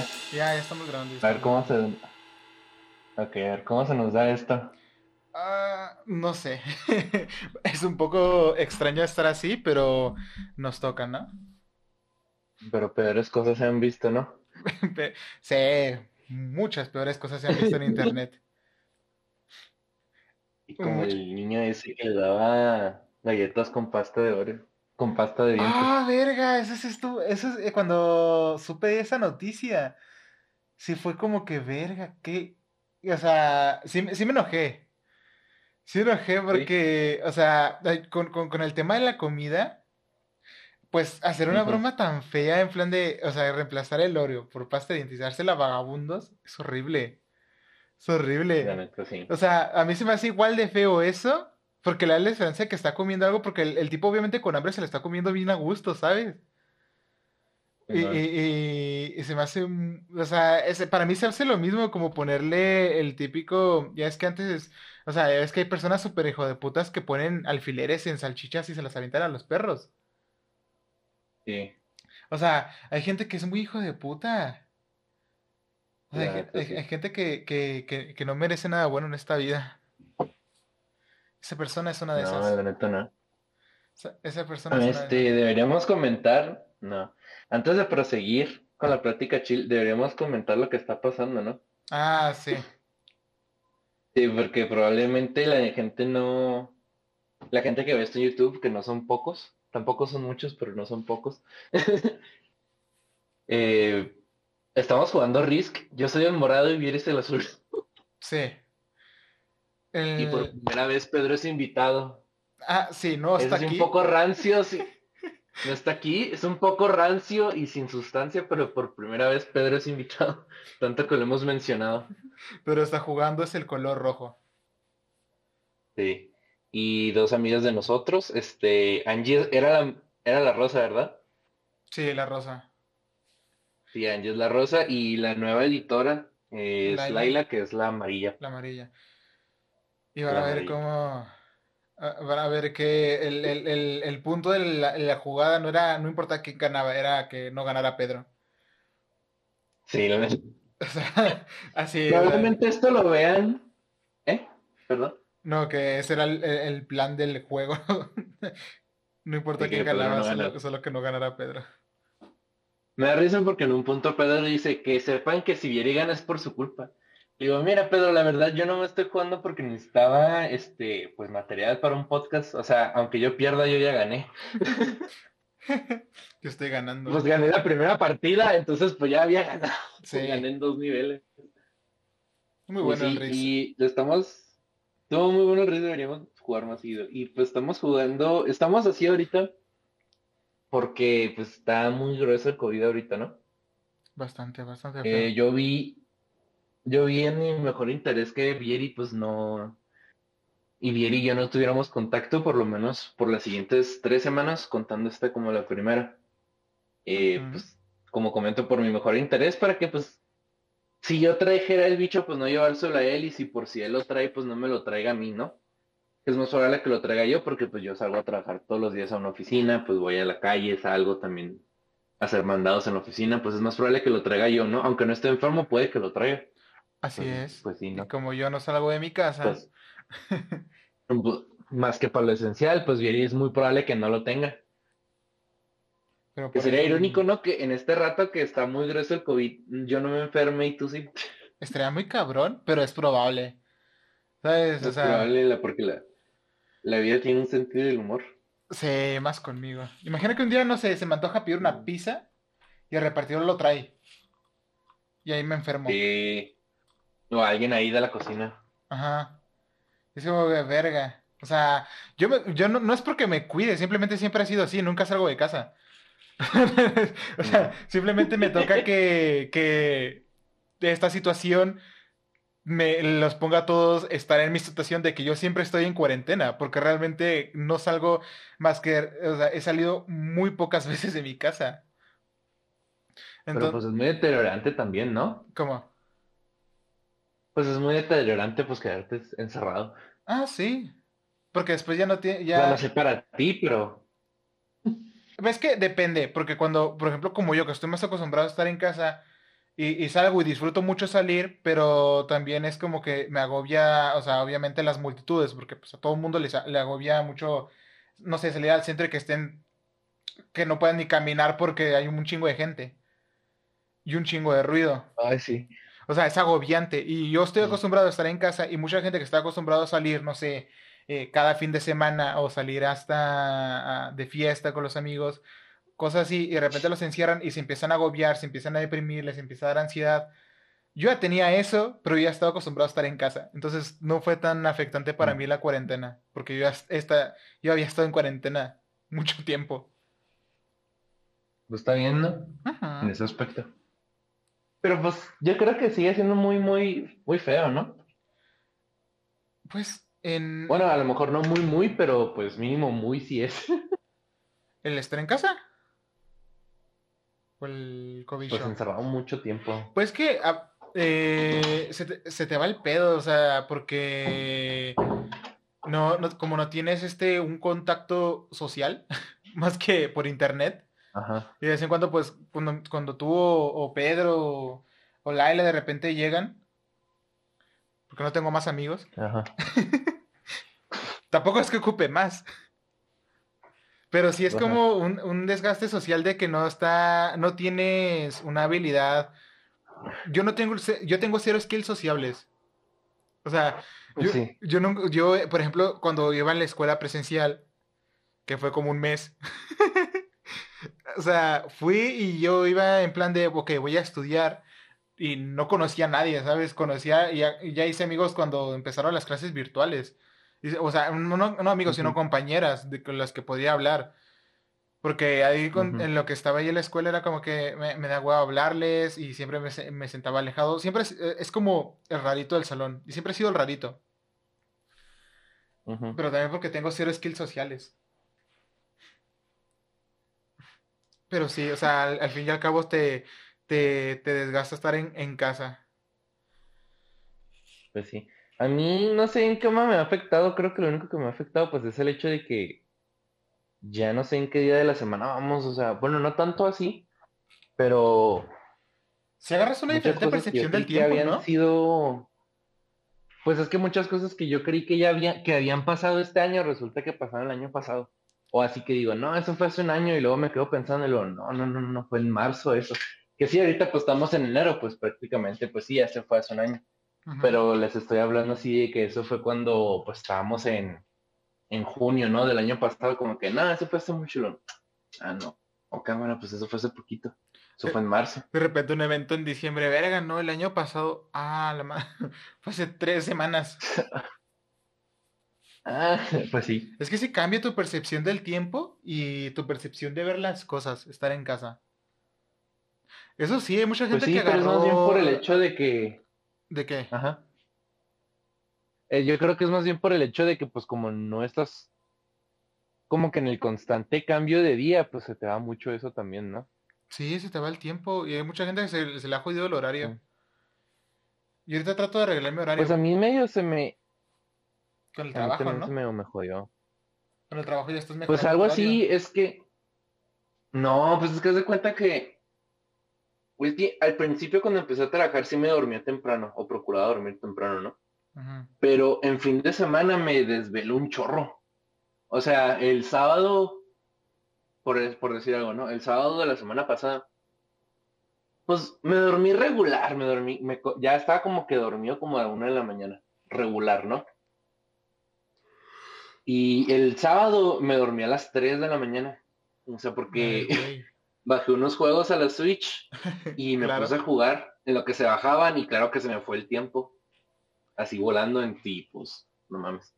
Ya. Ya, ya estamos grabando. A ver cómo se. Ok, a ver cómo se nos da esto. Ah, no sé. es un poco extraño estar así, pero nos toca, ¿no? Pero peores cosas se han visto, ¿no? sí, muchas peores cosas se han visto en internet. Y como el niño ese que le daba galletas con pasta de oro, con pasta de dientes. Ah, verga, eso es esto, eso es cuando supe esa noticia. Sí fue como que verga, que, o sea, sí, sí me enojé. Sí me enojé porque, o sea, con, con, con, el tema de la comida, pues hacer una broma tan fea en plan de, o sea, reemplazar el Oreo por pasta de dientes y la vagabundos, es horrible. Es horrible. sí. O sea, a mí se me hace igual de feo eso, porque le da la esperanza de que está comiendo algo, porque el, el, tipo obviamente con hambre se le está comiendo bien a gusto, ¿sabes? Y, y, y, se me hace, o sea, para mí se hace lo mismo como ponerle el típico, ya es que antes, o sea, es que hay personas súper hijo de putas que ponen alfileres en salchichas y se las avientan a los perros. Sí. O sea, hay gente que es muy hijo de puta. O sea, hay, hay, hay, gente que, que, que, que, no merece nada bueno en esta vida. Esa persona es una de no, esas. No, la neta no. Esa, esa persona es este, una de deberíamos comentar, no. Antes de proseguir con la plática chill, deberíamos comentar lo que está pasando, ¿no? Ah, sí. Sí, porque probablemente la gente no. La gente que ve esto en YouTube, que no son pocos, tampoco son muchos, pero no son pocos. eh, estamos jugando Risk. Yo soy el morado y Vieres el azul. Sí. Y por primera vez Pedro es invitado. Ah, sí, no está es aquí. un poco rancio, sí. No está aquí, es un poco rancio y sin sustancia, pero por primera vez Pedro es invitado, tanto que lo hemos mencionado. Pero está jugando es el color rojo. Sí. Y dos amigas de nosotros, este, Angie era la, era la rosa, ¿verdad? Sí, la rosa. Sí, Angie es la rosa y la nueva editora es Laila, Laila que es la amarilla. La amarilla. Y van a ver cómo van a ver que el, el, el, el punto de la, la, jugada no era, no importa quién ganaba, era que no ganara Pedro. Sí, lo ves. O sea, así. Probablemente la... esto lo vean. ¿Eh? Perdón. No, que ese era el, el plan del juego. no importa sí, quién ganaba, no solo, solo, que no ganara Pedro. Me da risa porque en un punto Pedro dice que sepan que si Vieri gana es por su culpa. Digo, mira, Pedro, la verdad yo no me estoy jugando porque necesitaba este, pues material para un podcast. O sea, aunque yo pierda, yo ya gané. yo estoy ganando. Pues gané la primera partida, entonces pues ya había ganado. Sí. Pues gané en dos niveles. Muy bueno pues, el Riz. Y estamos. Todo muy bueno el Riz, deberíamos jugar más seguido. Y pues estamos jugando. Estamos así ahorita. Porque pues está muy grueso el COVID ahorita, ¿no? Bastante, bastante. Eh, yo vi yo vi en mi mejor interés que Vieri pues no y Vieri y yo no tuviéramos contacto por lo menos por las siguientes tres semanas contando esta como la primera. Eh, uh -huh. pues como comento por mi mejor interés para que pues si yo trajera el bicho pues no llevárselo a él y si por si él lo trae pues no me lo traiga a mí no es más probable que lo traiga yo porque pues yo salgo a trabajar todos los días a una oficina pues voy a la calle salgo también a hacer mandados en la oficina pues es más probable que lo traiga yo no aunque no esté enfermo puede que lo traiga Así pues, es. Pues sí, ¿no? Y como yo no salgo de mi casa. Pues, más que para lo esencial, pues Vieri es muy probable que no lo tenga. Pero que sería irónico, ¿no? Que en este rato que está muy grueso el COVID, yo no me enferme y tú sí. Estaría muy cabrón, pero es probable. ¿Sabes? Es o sea, probable la, porque la, la vida tiene un sentido del humor. Sí, más conmigo. Imagina que un día, no sé, se me antoja pedir una pizza y el repartidor lo trae. Y ahí me enfermo. Sí. O alguien ahí de la cocina. Ajá. Es como de verga. O sea, yo, me, yo no, no, es porque me cuide, simplemente siempre ha sido así, nunca salgo de casa. o sea, simplemente me toca que, que esta situación me los ponga a todos estar en mi situación de que yo siempre estoy en cuarentena, porque realmente no salgo más que, o sea, he salido muy pocas veces de mi casa. Entonces, Pero pues es muy deteriorante también, ¿no? ¿Cómo? Pues es muy deteriorante pues quedarte encerrado. Ah, sí. Porque después ya no tiene. Ya... Bueno, no sé para ti, pero. Ves que depende, porque cuando, por ejemplo, como yo, que estoy más acostumbrado a estar en casa, y, y salgo y disfruto mucho salir, pero también es como que me agobia, o sea, obviamente las multitudes, porque pues a todo el mundo les, le agobia mucho, no sé, salir al centro y que estén, que no puedan ni caminar porque hay un chingo de gente y un chingo de ruido. Ay, sí. O sea, es agobiante. Y yo estoy acostumbrado a estar en casa y mucha gente que está acostumbrado a salir, no sé, eh, cada fin de semana o salir hasta ah, de fiesta con los amigos, cosas así, y de repente los encierran y se empiezan a agobiar, se empiezan a deprimir, les empieza a dar ansiedad. Yo ya tenía eso, pero ya estaba acostumbrado a estar en casa. Entonces no fue tan afectante para Mm. mí la cuarentena, porque yo, esta, yo había estado en cuarentena mucho tiempo. Pues está bien, ¿no? Ajá. En ese aspecto. Pero pues yo creo que sigue siendo muy, muy, muy feo, ¿no? Pues en Bueno, a lo mejor no muy, muy, pero pues mínimo muy sí es. el estar en casa o el cobicho. Pues encerrado mucho tiempo. Pues que ah, eh, se, te, se te va el pedo, o sea, porque no, no- como no tienes este un contacto social más que por internet, Ajá. y de vez en cuando, pues, cuando, cuando tú o, o Pedro o, o Laila de repente llegan, porque no tengo más amigos, Ajá. tampoco es que ocupe más. Pero sí es Ajá. como un, un desgaste social de que no está, no tienes una habilidad. Yo no tengo, yo tengo cero skills sociables. O sea, yo, sí. yo, yo, por ejemplo, cuando iba en la escuela presencial, que fue como un mes, o sea, fui y yo iba en plan de, ok, voy a estudiar y no conocía a nadie, ¿sabes? Conocía, y ya, ya hice amigos cuando empezaron las clases virtuales. Y, o sea, no, amigos, sino compañeras de con las que podía hablar. Porque ahí con- en lo que estaba ahí en la escuela era como que me, me da huevo hablarles y siempre me, se- me sentaba alejado. Siempre es, eh, es como el rarito del salón. Y siempre he sido el rarito. Pero también porque tengo cero skills sociales. Pero sí, o sea, al, al fin y al cabo te, te, te desgasta estar en, en casa. Pues sí. A mí no sé en qué más me ha afectado. Creo que lo único que me ha afectado pues es el hecho de que ya no sé en qué día de la semana vamos. O sea, bueno, no tanto así, pero Si agarras una diferente percepción del tiempo, habían ¿no? sido, pues es que muchas cosas que yo creí que ya había, que habían pasado este año, resulta que pasaron el año pasado. O así que digo, no, eso fue hace un año y luego me quedo pensando y luego, no, no, no, no, fue en marzo eso. Que sí, ahorita pues estamos en enero, pues prácticamente, pues sí, ya se fue hace un año. Pero les estoy hablando así de que eso fue cuando pues estábamos en, en junio, ¿no? Del año pasado, como que, no, eso fue hace mucho. Lo- Ah, no. Ok, bueno, pues eso fue hace poquito. Eso fue en marzo. De repente un evento en diciembre, verga, ¿no? El año pasado, ah, la madre, fue hace tres semanas. Ah, pues sí. Es que sí cambia tu percepción del tiempo y tu percepción de ver las cosas, estar en casa. Eso sí, hay mucha Pues gente sí, que pero es más bien agarró... por el hecho de que, ¿De qué? ajá. Eh, yo creo que es más bien por el hecho de que pues como no estás como que en el constante cambio de día, pues se te va mucho eso también, ¿no? Sí, se te va el tiempo y hay mucha gente que se, se le ha jodido el horario. Sí. Y ahorita trato de arreglar mi horario Pues a mí medio se me, con el a mí trabajo, ¿no? me, me jodió. Con el trabajo ya estás mejor. Pues algo así es que. No, pues es que de cuenta que. Pues que al principio cuando empecé a trabajar sí me dormía temprano, o procuraba dormir temprano, ¿no? Pero en fin de semana me desveló un chorro. O sea, el sábado, por, por decir algo, ¿no? El sábado de la semana pasada, pues me dormí regular, me dormí, me, ya estaba como que dormido como a la una de la mañana, regular, ¿no? Y el sábado me dormí a las 3 de la mañana. O sea, porque Ay, bajé unos juegos a la Switch y me Claro. puse a jugar en lo que se bajaban y claro que se me fue el tiempo. Así volando en ti, pues, no mames.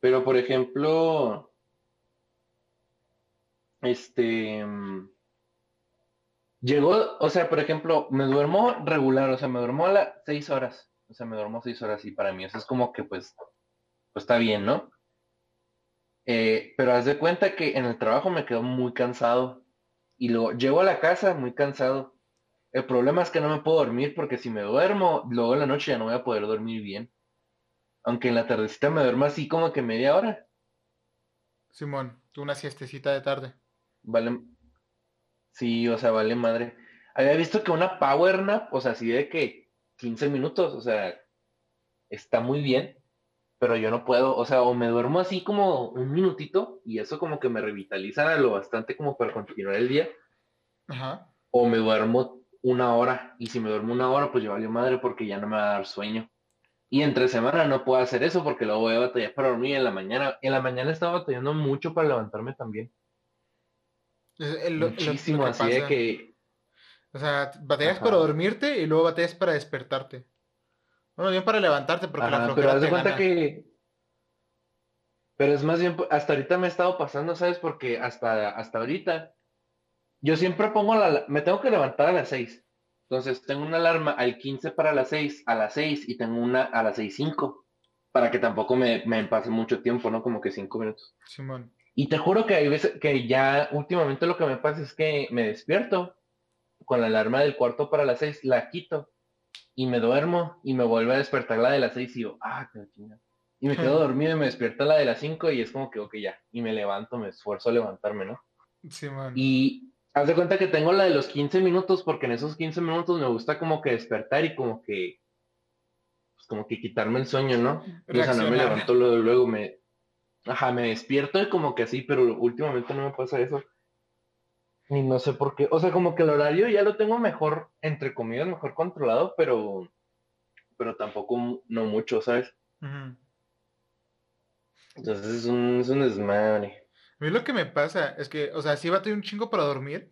Pero por ejemplo, este mm, llegó, o sea, por ejemplo, me duermo regular, o sea, me duermo a las seis horas. O sea, me duermo seis horas y para mí eso es como que pues, pues está bien, ¿no? Eh, pero haz de cuenta que en el trabajo me quedo muy cansado y luego llego a la casa muy cansado. El problema es que no me puedo dormir porque si me duermo, luego en la noche ya no voy a poder dormir bien. Aunque en la tardecita me duermo así como que media hora. Simón, tú una siestecita de tarde. Vale. Sí, o sea, vale madre. Había visto que una power nap, o sea, así de que 15 minutos, o sea, está muy bien, pero yo no puedo, o sea, o me duermo así como un minutito y eso como que me revitaliza lo bastante como para continuar el día. Ajá. O me duermo una hora y si me duermo una hora, pues yo valió madre porque ya no me va a dar sueño. Y entre semana no puedo hacer eso porque luego voy a batallar para dormir en la mañana. En la mañana estaba batallando mucho para levantarme también. Muchísimo, así de que... O sea, batallas para dormirte y luego batallas para despertarte. Bueno, bien para levantarte porque la Pero haz de cuenta que... Pero es más bien, hasta ahorita me ha estado pasando, ¿sabes? Porque hasta, hasta ahorita yo siempre pongo la... Me tengo que levantar a las 6. Entonces tengo una alarma al 15 para las 6, a las 6 y tengo una a las 6.05 para que tampoco me, me pase mucho tiempo, ¿no? Como que 5 minutos. Simón. Y te juro que hay veces que ya últimamente lo que me pasa es que me despierto con la alarma del cuarto para las 6, la quito y me duermo y me vuelve a despertar la de las 6 y yo, ah, qué chingada. Y me quedo dormido y me despierta la de las 5 y es como que, ok, ya. Y me levanto, me esfuerzo a levantarme, ¿no? Simón. Y Haz de cuenta que tengo la de los 15 minutos porque en esos 15 minutos me gusta como que despertar y como que pues como que quitarme el sueño, ¿no? o sea, no me levanto luego, luego me ajá, me despierto y como que así, pero últimamente no me pasa eso. Y no sé por qué, o sea, como que el horario ya lo tengo mejor entre comillas, mejor controlado, pero pero tampoco no mucho, ¿sabes? Entonces es un, es un desmadre. A mí lo que me pasa es que, o sea, sí bato un chingo para dormir.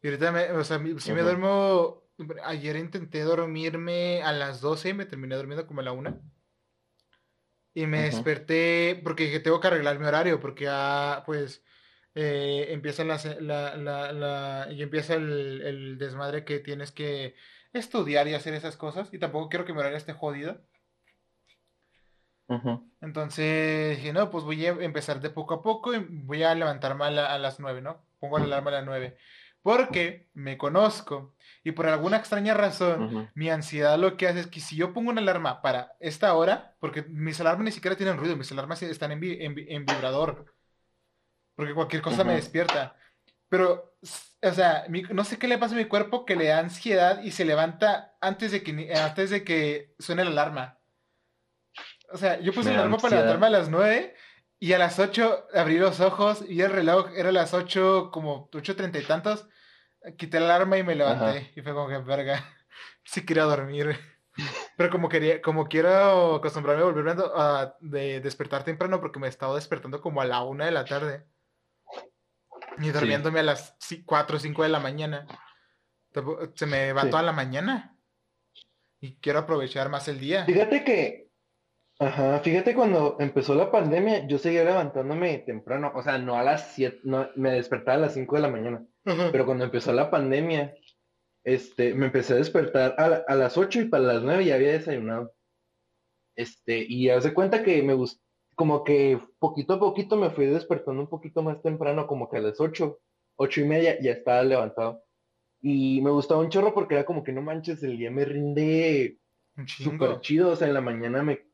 Y ahorita, me, o sea, si me duermo. Ayer intenté dormirme a las 12 y me terminé durmiendo como a la 1. Y me desperté porque dije, tengo que arreglar mi horario porque ya, pues, eh, empieza la, la, la, y empieza el, el desmadre que tienes que estudiar y hacer esas cosas. Y tampoco quiero que mi horario esté jodido. Entonces dije, no, pues voy a empezar de poco a poco y voy a levantarme a, las 9, ¿no? Pongo la alarma a las 9. Porque me conozco y por alguna extraña razón mi ansiedad lo que hace es que si yo pongo una alarma para esta hora, porque mis alarmas ni siquiera tienen ruido, mis alarmas están en, en, vibrador, porque cualquier cosa me despierta. Pero, o sea, no sé qué le pasa a mi cuerpo que le da ansiedad y se levanta antes de que, antes de que suene la alarma. O sea, yo puse el alarma para levantarme a las 9 y a las 8 abrí los ojos y el reloj era a las 8, como 8.30 y tantos. Quité la alarma y me levanté. Y fue como que, verga, sí quería dormir. Pero como quería, como quiero acostumbrarme a volverme a, de despertar temprano porque me he estado despertando como a la 1 de la tarde. Y durmiéndome a las 4 o 5 de la mañana. Se me va toda la mañana. Y quiero aprovechar más el día. Fíjate que Ajá, fíjate cuando empezó la pandemia, yo seguía levantándome temprano, o sea, no a las 7, no, me despertaba a las 5 de la mañana, pero cuando empezó la pandemia, este, me empecé a despertar a, las 8 y para las 9 ya había desayunado. Este, y haz de cuenta que me gustó, como que poquito a poquito me fui despertando un poquito más temprano, como que a las 8, 8 y media ya estaba levantado. Y me gustaba un chorro porque era como que no manches, el día me rinde súper chido, o sea, en la mañana me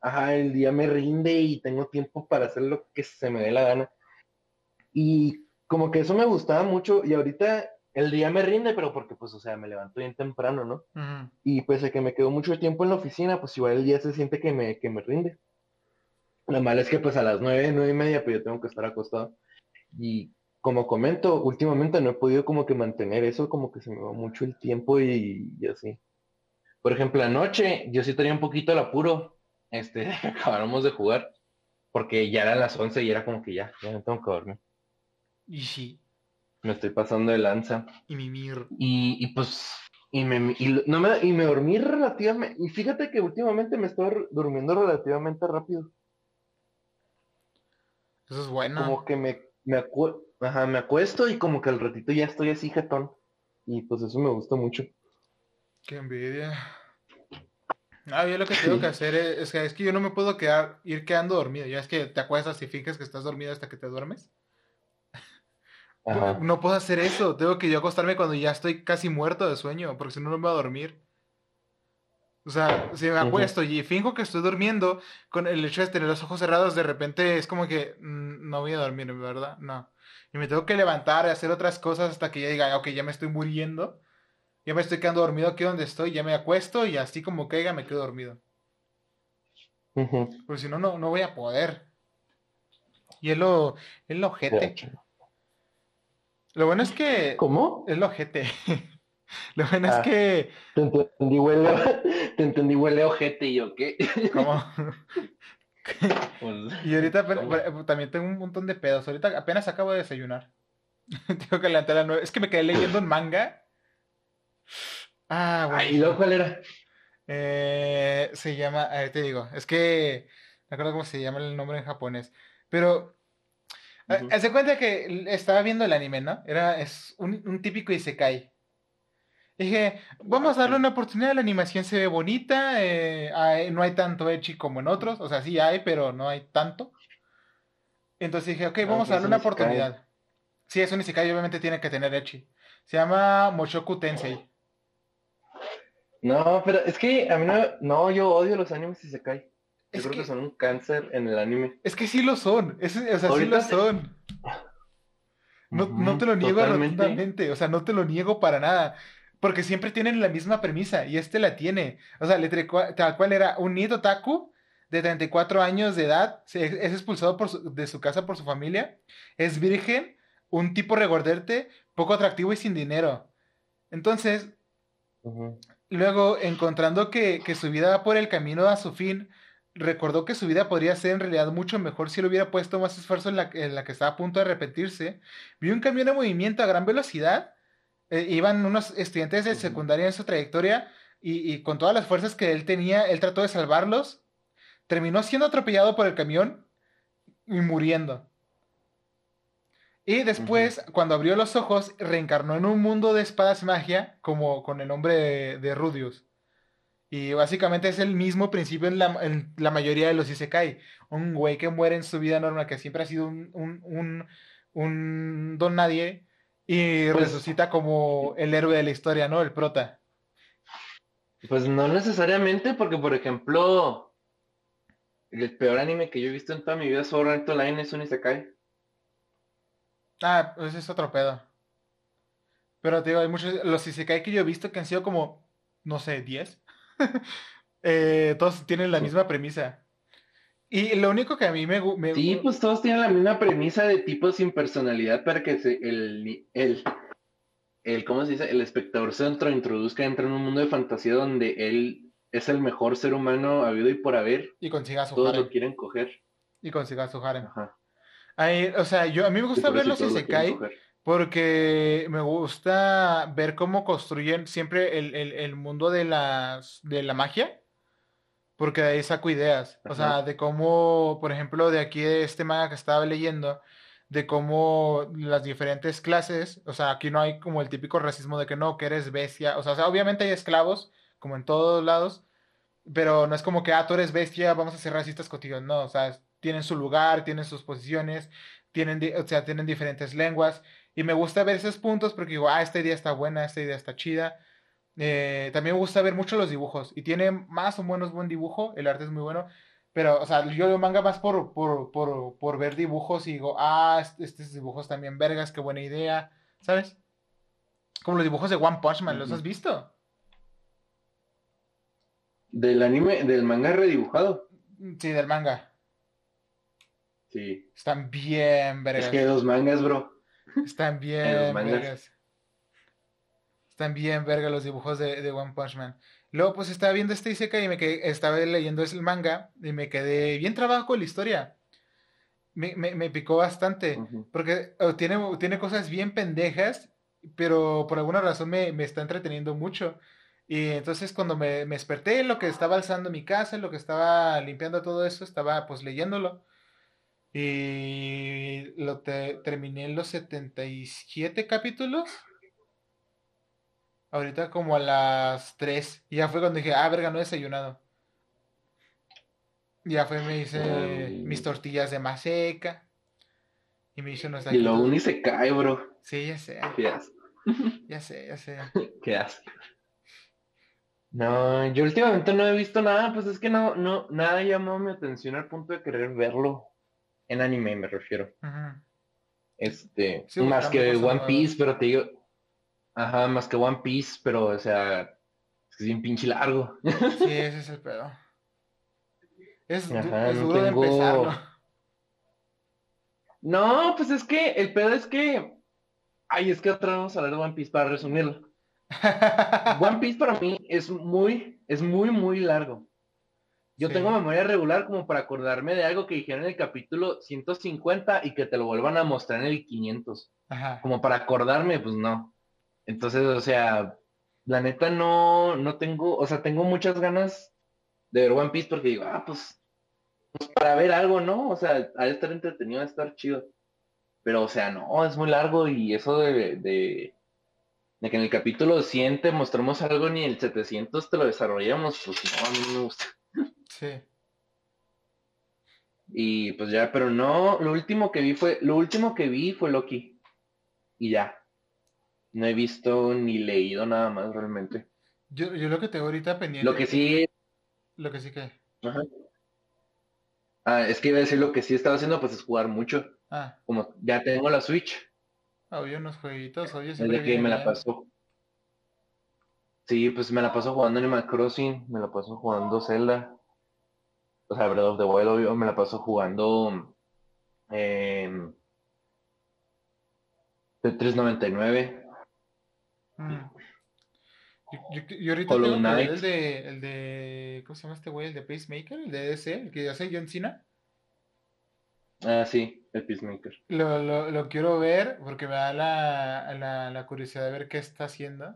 ajá, el día me rinde y tengo tiempo para hacer lo que se me dé la gana. Y como que eso me gustaba mucho y ahorita el día me rinde, pero porque pues, o sea, me levanto bien temprano, ¿no? Y pues de que me quedo mucho tiempo en la oficina, pues igual el día se siente que me, que me rinde. Lo malo es que pues a las nueve, nueve y media, pues yo tengo que estar acostado. Y como comento, últimamente no he podido como que mantener eso, como que se me va mucho el tiempo y, y así. Por ejemplo, anoche yo sí tenía un poquito el apuro este, acabamos de jugar, porque ya eran las 11 y era como que ya, ya no tengo que dormir. Y sí. Me estoy pasando de lanza. Y mimir. Y, y pues, y me, y, no me, y me dormí relativamente, y fíjate que últimamente me estoy durmiendo relativamente rápido. Eso es bueno. Como que me, me, me acuesto y como que al ratito ya estoy así jetón. Y pues eso me gusta mucho. Qué envidia. Ah, yo lo que tengo que hacer es, es, que yo no me puedo quedar, ir quedando dormido. Ya es que te acuestas y fijas que estás dormido hasta que te duermes. No puedo hacer eso. Tengo que yo acostarme cuando ya estoy casi muerto de sueño, porque si no, no me voy a dormir. O sea, si me acuesto y finjo que estoy durmiendo, con el hecho de tener los ojos cerrados, de repente es como que mm, no voy a dormir, ¿verdad? No. Y me tengo que levantar y hacer otras cosas hasta que ya diga, ok, ya me estoy muriendo. Ya me estoy quedando dormido aquí donde estoy, ya me acuesto y así como caiga me quedo dormido. Porque si no, no, no voy a poder. Y es lo, es lo ojete. Lo bueno es que. ¿Cómo? Es lo ojete. lo bueno es Ah. que. Te entendí, huele, te entendí, huele ojete y yo, ¿qué? ¿Cómo? Pues, Y ahorita ¿Cómo? eh, también tengo un montón de pedos. Ahorita apenas acabo de desayunar. tengo que levantar a las nueve. Es que me quedé leyendo un manga. Ah. Ay, ¿y luego cuál era? Eh, se llama, a ver, te digo, es que no acuerdo cómo se llama el nombre en japonés, pero Ujú. haz de cuenta que estaba viendo el anime, ¿no? Era, es un, un típico isekai. Dije, vamos a darle una oportunidad, la animación se ve bonita, eh, hay- no hay tanto ecchi como en otros, o sea, sí hay, pero no hay tanto. Entonces dije, ok, Ah, vamos a darle una un isekai. oportunidad. Sí, es un isekai, obviamente tiene que tener ecchi. Se llama Moshoku Tensei. No, pero es que a mí no, no, yo odio los animes y se cae. Yo Es creo que... que- son un cáncer en el anime. Es que sí lo son, es- o sea, sí lo son. No, no te lo niego totalmente. rotundamente, o sea, no te lo niego para nada, porque siempre tienen la misma premisa y este la tiene. O sea, le tal cual era un nido otaku de 34 años de edad, se- es expulsado por su- de su casa por su familia, es virgen, un tipo regordete, poco atractivo y sin dinero. Entonces. Luego, encontrando que, que su vida va por el camino a su fin, recordó que su vida podría ser en realidad mucho mejor si él hubiera puesto más esfuerzo en la, en la que estaba a punto de repetirse. Vio un camión de movimiento a gran velocidad. Eh, iban unos estudiantes de secundaria en su trayectoria y, y con todas las fuerzas que él tenía, él trató de salvarlos. Terminó siendo atropellado por el camión y muriendo. Y después, cuando abrió los ojos, reencarnó en un mundo de espadas y magia, como con el nombre de, de Rudius. Y básicamente es el mismo principio en la, en la mayoría de los Isekai. Un güey que muere en su vida normal, que siempre ha sido un, un, un, un don nadie, y Pues- resucita como el héroe de la historia, ¿no? El prota. Pues no necesariamente, porque por ejemplo, el peor anime que yo he visto en toda mi vida, Sword Art Online, es un Isekai. Ah, ese es otro pedo. Pero te digo, hay muchos, los Isekai que yo he visto que han sido como, no sé, 10. Eh, todos tienen la misma premisa. Y lo único que a mí me... gu- me Sí, pues todos tienen la misma premisa de tipo sin personalidad para que se, el, el, el, ¿cómo se dice? El espectador se intro- introduzca, entra en un mundo de fantasía donde él es el mejor ser humano habido y por haber. Y consiga su Todos harem. lo quieren coger. Y consiga su harem. Ajá. Ay, o sea, yo, a mí me Y gusta por ver eso los todos lo quieren Isekai coger. porque me gusta ver cómo construyen siempre el, el- el mundo de las de la magia. Porque de ahí saco ideas. O sea, de cómo, por ejemplo, de aquí de este manga que estaba leyendo, de cómo las diferentes clases, o sea, aquí no hay como el típico racismo de que no, que eres bestia. O sea, o sea, obviamente hay esclavos, como en todos lados, pero no es como que, ah, tú eres bestia, vamos a ser racistas contigo. No, o sea, tienen su lugar, tienen sus posiciones, tienen, o sea, tienen diferentes lenguas. Y me gusta ver esos puntos porque digo, ah, esta idea está buena, esta idea está chida. Eh, también me gusta ver mucho los dibujos. Y tiene más o menos buen dibujo, el arte es muy bueno. Pero, o sea, yo leo manga más por, por, por, por ver dibujos y digo, ah, est- estos dibujos también vergas, qué buena idea, ¿sabes? Como los dibujos de One Punch Man, ¿los has visto? Del anime, del manga redibujado. Sí, del manga. Sí. Están bien vergas. Es que hay dos mangas, bro. Están bien vergas. Están bien vergas los dibujos de, de One Punch Man. Luego, pues estaba viendo este Isekai y me quedé, estaba leyendo el manga y me quedé bien trabajado con la historia. Me, me, me picó bastante. Porque oh, tiene, tiene cosas bien pendejas, pero por alguna razón me, me está entreteniendo mucho. Y entonces cuando me, me desperté, en lo que estaba alzando mi casa, en lo que estaba limpiando todo eso, estaba pues leyéndolo. Y lo te- terminé en los 77 capítulos. Ahorita como a las 3. Y ya fue cuando dije, ah, verga, no he desayunado. Y ya fue, me hice mis tortillas de maseca. Y me hice unos Y lo taquitos. uní se cae, bro. Sí, ya sé, ¿Qué haces? ya sé, ya sé. ¿Qué haces? No, yo últimamente no he visto nada, pues es que no, no, nada llamó mi atención al punto de querer verlo. En anime me refiero. Este, Sí, más que One. Piece, pero te digo, ajá, más que One Piece, pero, o sea, es que es bien pinche largo. Sí, ese es el pedo. Es, Ajá, es no tengo- de empezarlo. No, pues es que el pedo es que, ay, es que otra vez vamos a hablar de One Piece para resumirlo. One Piece para mí es muy, es muy, muy largo. Yo Sí. tengo memoria regular como para acordarme de algo que dijeron en el capítulo 150 y que te lo vuelvan a mostrar en el 500. Ajá. Como para acordarme, pues no. Entonces, o sea, la neta no, no tengo, o sea, tengo muchas ganas de ver One Piece porque digo, ah, pues, pues para ver algo, ¿no? O sea, de estar entretenido, de estar chido. Pero, o sea, no, es muy largo y eso de, de, de que en el capítulo 100 te mostramos algo ni en el 700 te lo desarrollamos, pues no, a mí no me gusta. Sí. Y pues ya, pero no, lo último que vi fue, lo último que vi fue Loki. Y ya. No he visto ni leído nada más realmente. Yo, yo lo que tengo ahorita pendiente. Lo que sí, Lo que sí que. ajá. Ah, es que iba a decir lo que sí estaba haciendo, pues es jugar mucho. Ah, Como ya tengo la Switch, había unos jueguitos, siempre desde que me la paso. Sí, pues me la paso jugando Animal Crossing, me la paso jugando Zelda. O sea, Breath of the Wild, obvio, me la paso jugando eh, Tetris 99. Mm. Yo, yo- yo ahorita tengo el de, el de, ¿cómo se llama este güey? El de Pacemaker, el de DC, el que hace John Cena. Ah, sí, el Peacemaker. Lo, lo, lo quiero ver porque me da la, la, la curiosidad de ver qué está haciendo.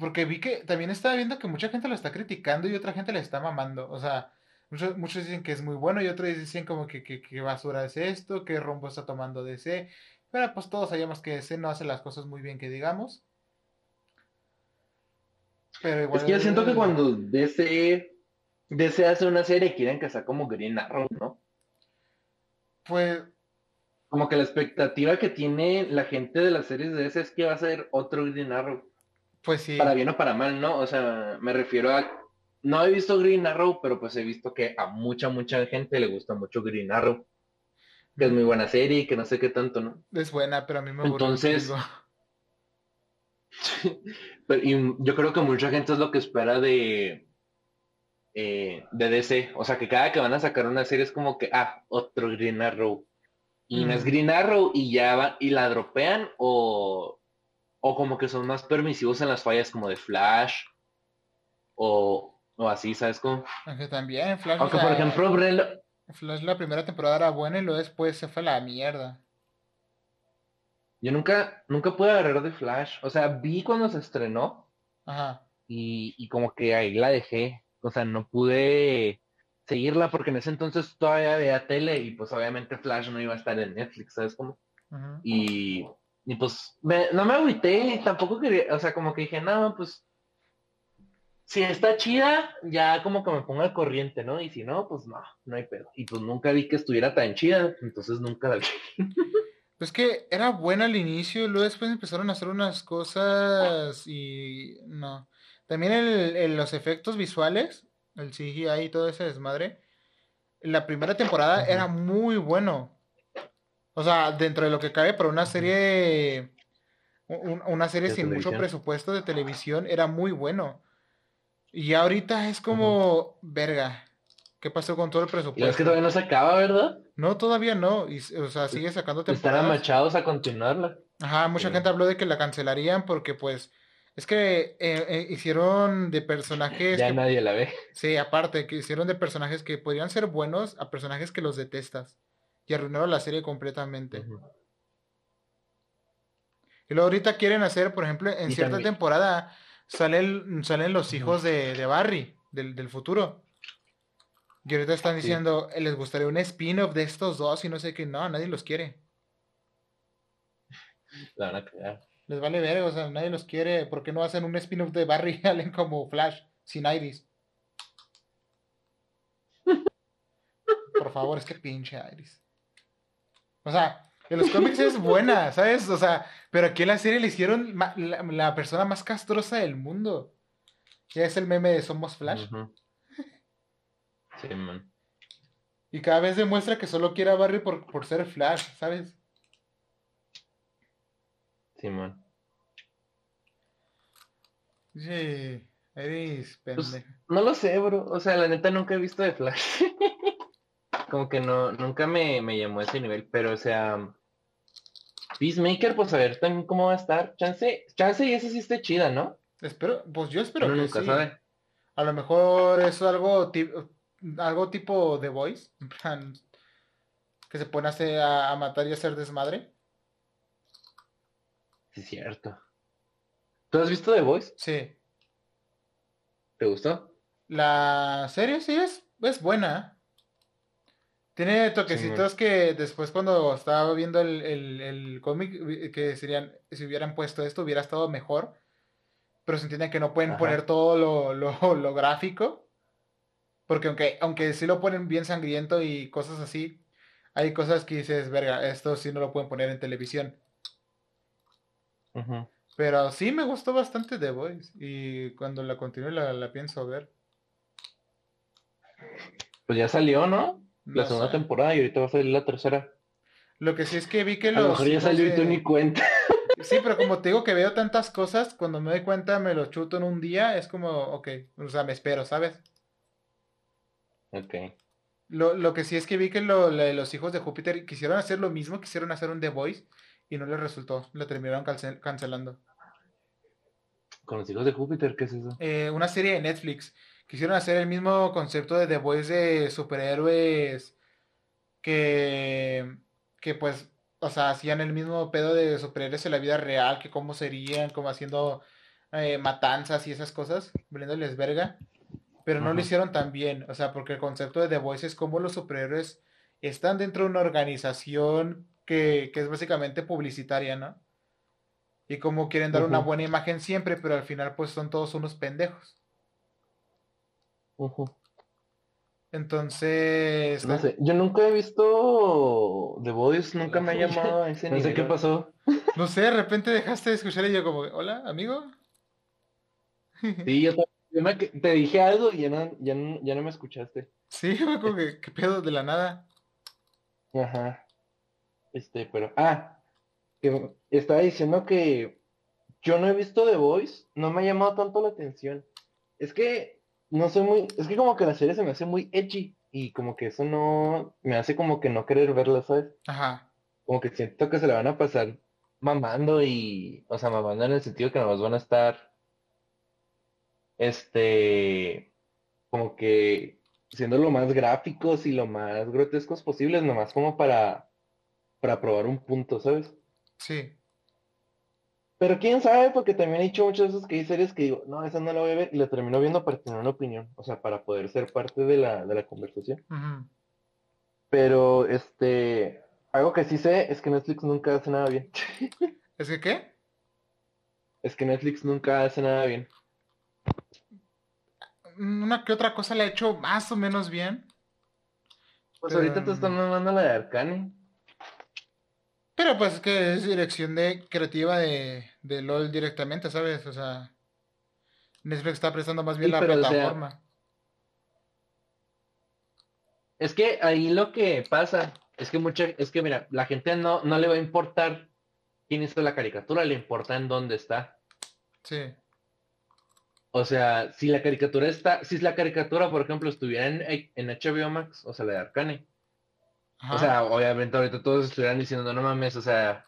Porque vi que también estaba viendo que mucha gente lo está criticando y otra gente le está mamando. O sea, muchos, muchos dicen que es muy bueno y otros dicen como que, que, que basura es esto, qué rumbo está tomando DC. Pero pues todos sabemos que DC no hace las cosas muy bien que digamos. Pero igual... Es que yo siento que cuando DC, DC hace una serie quieren que sea como Green Arrow, ¿no? Pues Como que la expectativa que tiene la gente de las series de DC es que va a ser otro Green Arrow. Pues sí. Para bien o para mal, ¿no? O sea, me refiero a... No he visto Green Arrow, pero pues he visto que a mucha, mucha gente le gusta mucho Green Arrow. Que es muy buena serie y que no sé qué tanto, ¿no? Es buena, pero a mí me un Entonces- Pero, yo creo que mucha gente es lo que espera de, eh, de DC. O sea, que cada que van a sacar una serie es como que, ah, otro Green Arrow. Y no es Mm. Green Arrow y ya van, y la dropean o, o como que son más permisivos en las fallas como de Flash o, o así, ¿sabes cómo? Aunque también Flash, o Aunque, por ejemplo, Flash la primera temporada era buena y luego después se fue a la mierda. Yo nunca, nunca pude agarrar de Flash. O sea, vi cuando se estrenó Ajá. y, y como que ahí la dejé. O sea, no pude seguirla porque en ese entonces todavía veía tele y pues obviamente Flash no iba a estar en Netflix, ¿sabes cómo? Y, y pues me- no me agüité, tampoco quería, o sea, como que dije, no, pues si está chida, ya como que me pongo al corriente, ¿no? Y si no, pues no, no hay pedo. Y pues nunca vi que estuviera tan chida, entonces nunca la vi. Pues que era buena al inicio y luego después empezaron a hacer unas cosas y no. También el, el- los efectos visuales, el CGI y todo ese desmadre. La primera temporada era muy bueno. O sea, dentro de lo que cabe para una serie, un- una serie sin mucho presupuesto de televisión, era muy bueno. Y ahorita es como, verga, ¿qué pasó con todo el Y es que presupuesto? todavía no se acaba, ¿verdad? No, todavía no. Y, o sea, sigue sacando Están temporadas. amachados a continuarla. Ajá, mucha Sí. gente habló de que la cancelarían porque pues es que eh, eh, hicieron de personajes Ya que, nadie la ve. sí, aparte, que hicieron de personajes que podrían ser buenos a personajes que los detestas y arruinaron la serie completamente. Y luego ahorita quieren hacer, por ejemplo, en Y cierta también- temporada salen, salen los hijos de, de Barry, del, del futuro. Y ahorita están diciendo, "Eh, les gustaría un spin-off de estos dos y no sé qué, no, nadie los quiere. La van a cagar. Les vale ver, o sea, nadie los quiere. ¿Por qué no hacen un spin-off de Barry Allen como Flash, sin Iris? Por favor, es que pinche Iris. O sea, en los cómics es buena, ¿sabes? O sea, pero aquí en la serie le hicieron la, la persona más castrosa del mundo. Ya es el meme de Somos Flash. Sí, man. Y cada vez demuestra que solo quiere a Barry por, por ser Flash, ¿sabes? Simón. Sí, eres Pues, pendejo. no lo sé, bro. O sea, la neta nunca he visto de Flash. Como que no, nunca me, me llamó a ese nivel, pero o sea, Peacemaker, pues a ver también cómo va a estar. Chance, chance y esa sí esté chida, ¿no? Espero, pues yo espero que nunca sí. sabe. A lo mejor es algo, algo tipo The Voice, en plan, que se pone a, hacer- a, a matar y a hacer desmadre. Sí, es cierto. ¿Tú has visto The Voice? Sí. ¿Te gustó? La serie sí es, es buena. Tiene toquecitos que después cuando estaba viendo el, el, el cómic, que serían, si hubieran puesto esto, hubiera estado mejor. Pero se entiende que no pueden Ajá. poner todo lo, lo, lo gráfico. Porque aunque, aunque sí lo ponen bien sangriento y cosas así, hay cosas que dices, verga, esto sí no lo pueden poner en televisión. Pero sí me gustó bastante The Voice. Y cuando la continúe la, la pienso ver. Pues ya salió, ¿no? La No segunda sé. temporada y ahorita va a salir la tercera. Lo que sí es que vi que A lo los mejor ya salió y tú ni cuenta. Sí, pero como te digo que veo tantas cosas, cuando me doy cuenta me lo chuto en un día, es como, ok, o sea, me espero, ¿sabes? Ok. Lo, lo que sí es que vi que lo, los hijos de Júpiter quisieron hacer lo mismo, quisieron hacer un The Voice y no les resultó, lo terminaron cancelando. Con los hijos de Júpiter, ¿qué es eso? Eh, una serie de Netflix, quisieron hacer el mismo concepto de The Voice de superhéroes que, que pues, o sea, hacían el mismo pedo de superhéroes en la vida real, que cómo serían, como haciendo eh, matanzas y esas cosas, valiéndoles verga, pero no lo hicieron tan bien, o sea, porque el concepto de The Voice es como los superhéroes están dentro de una organización que, que es básicamente publicitaria, ¿no? Y como quieren dar una buena imagen siempre, pero al final pues son todos unos pendejos. Ujú. Entonces, No sé, yo nunca he visto The Voice, nunca me ha llamado a ese no sé nivel. qué pasó. no sé, de repente dejaste de escuchar y yo como, hola, amigo. Sí, yo, te- yo me- te dije algo y ya no, ya no, ya no me escuchaste. Sí, fue como que, ¿qué pedo de la nada? Ajá. Este, pero. Ah, que estaba diciendo que yo no he visto The Voice, no me ha llamado tanto la atención. Es que no sé muy. Es que como que la serie se me hace muy edgy y como que eso no. Me hace como que no querer verla, ¿sabes? Ajá, Como que siento que se la van a pasar mamando y. O sea, mamando en el sentido que nos van a estar. Este. Como que siendo lo más gráficos y lo más grotescos posibles, nomás como para, para probar un punto, ¿sabes? sí. Pero quién sabe, porque también he dicho muchas veces que hay series que digo, no, esa no la voy a ver, y la termino viendo para tener una opinión, o sea, para poder ser parte de la, de la conversación. Pero, este, algo que sí sé es que Netflix nunca hace nada bien. ¿Es que qué? Es que Netflix nunca hace nada bien. Una que otra cosa le ha hecho más o menos bien. Pues Pero, ahorita te están mandando la de Arcane. Pero pues es que es dirección de creativa de, de LOL directamente, ¿sabes? O sea, Netflix está prestando más bien Sí, la pero, o sea, plataforma. Es que ahí lo que pasa es que mucha, es que mira, la gente no, no le va a importar quién hizo la caricatura, le importa en dónde está. Sí, O sea, si la caricatura está, si la caricatura, por ejemplo, estuviera en, en HBO Max, o sea, la de Arcane, ajá. o sea, obviamente ahorita todos estuvieran diciendo, no mames, o sea,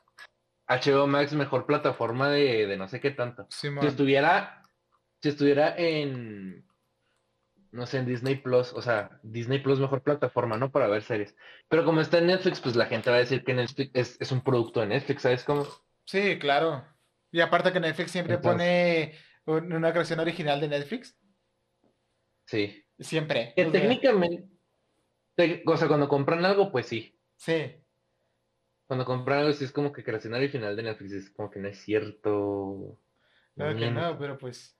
HBO Max mejor plataforma de, de no sé qué tanto. Si estuviera, si estuviera en, no sé, en Disney Plus, o sea, Disney Plus mejor plataforma, ¿no? Para ver series. Pero como está en Netflix, pues la gente va a decir que Netflix es, es un producto de Netflix, ¿sabes cómo? Sí, claro. Y aparte que Netflix siempre Entonces- pone una creación original de Netflix. Sí. Siempre. Que O sea, técnicamente, te- o sea, cuando compran algo, pues sí. Sí. Cuando compran algo, sí es como que creación original de Netflix, es como que no es cierto. Claro que no, pero pues.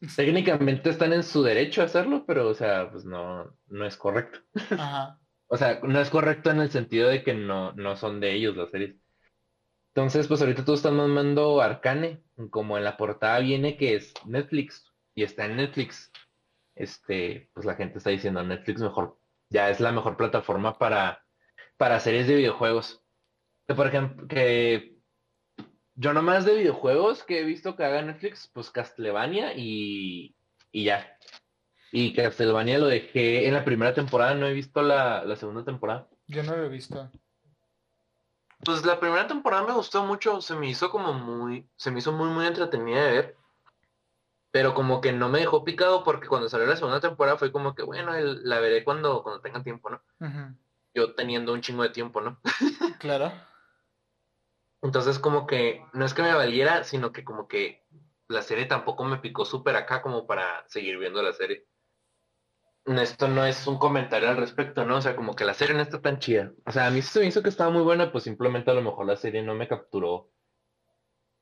Técnicamente están en su derecho a hacerlo, pero, o sea, pues no, no es correcto. Ajá. O sea, no es correcto en el sentido de que no, no son de ellos las series. Entonces, pues ahorita todos están mandando Arcane, como en la portada viene que es Netflix, y está en Netflix. Este, pues la gente está diciendo Netflix mejor, ya es la mejor plataforma para, para series de videojuegos. Que por ejemplo, que yo nomás de videojuegos que he visto que haga Netflix, pues Castlevania y, y ya. Y Castlevania lo dejé en la primera temporada, no he visto la, la segunda temporada. Yo no lo he visto. Pues la primera temporada me gustó mucho, se me hizo como muy, se me hizo muy, muy entretenida de ver. Pero como que no me dejó picado porque cuando salió la segunda temporada fue como que, bueno, la veré cuando, cuando tenga tiempo, ¿no? Yo teniendo un chingo de tiempo, ¿no? claro. Entonces como que no es que me valiera, sino que como que la serie tampoco me picó súper acá como para seguir viendo la serie. Esto no es un comentario al respecto, ¿no? O sea, como que la serie no está tan chida. O sea, a mí se me hizo que estaba muy buena, pues simplemente a lo mejor la serie no me capturó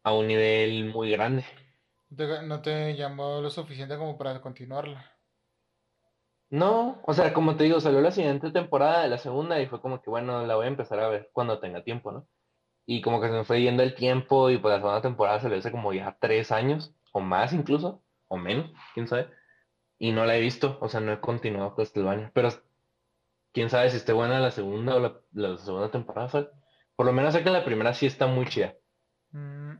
a un nivel muy grande. ¿No te llamó lo suficiente como para continuarla? No, o sea, como te digo, salió la siguiente temporada de la segunda y fue como que, bueno, la voy a empezar a ver cuando tenga tiempo, ¿no? Y como que se me fue yendo el tiempo y pues la segunda temporada salió hace como ya tres años, o más incluso, o menos, quién sabe. Y no la he visto, o sea, no he continuado Castlevania, pero quién sabe si esté buena la segunda o la, segunda temporada, Por lo menos sé que la primera sí está muy chida. Mm,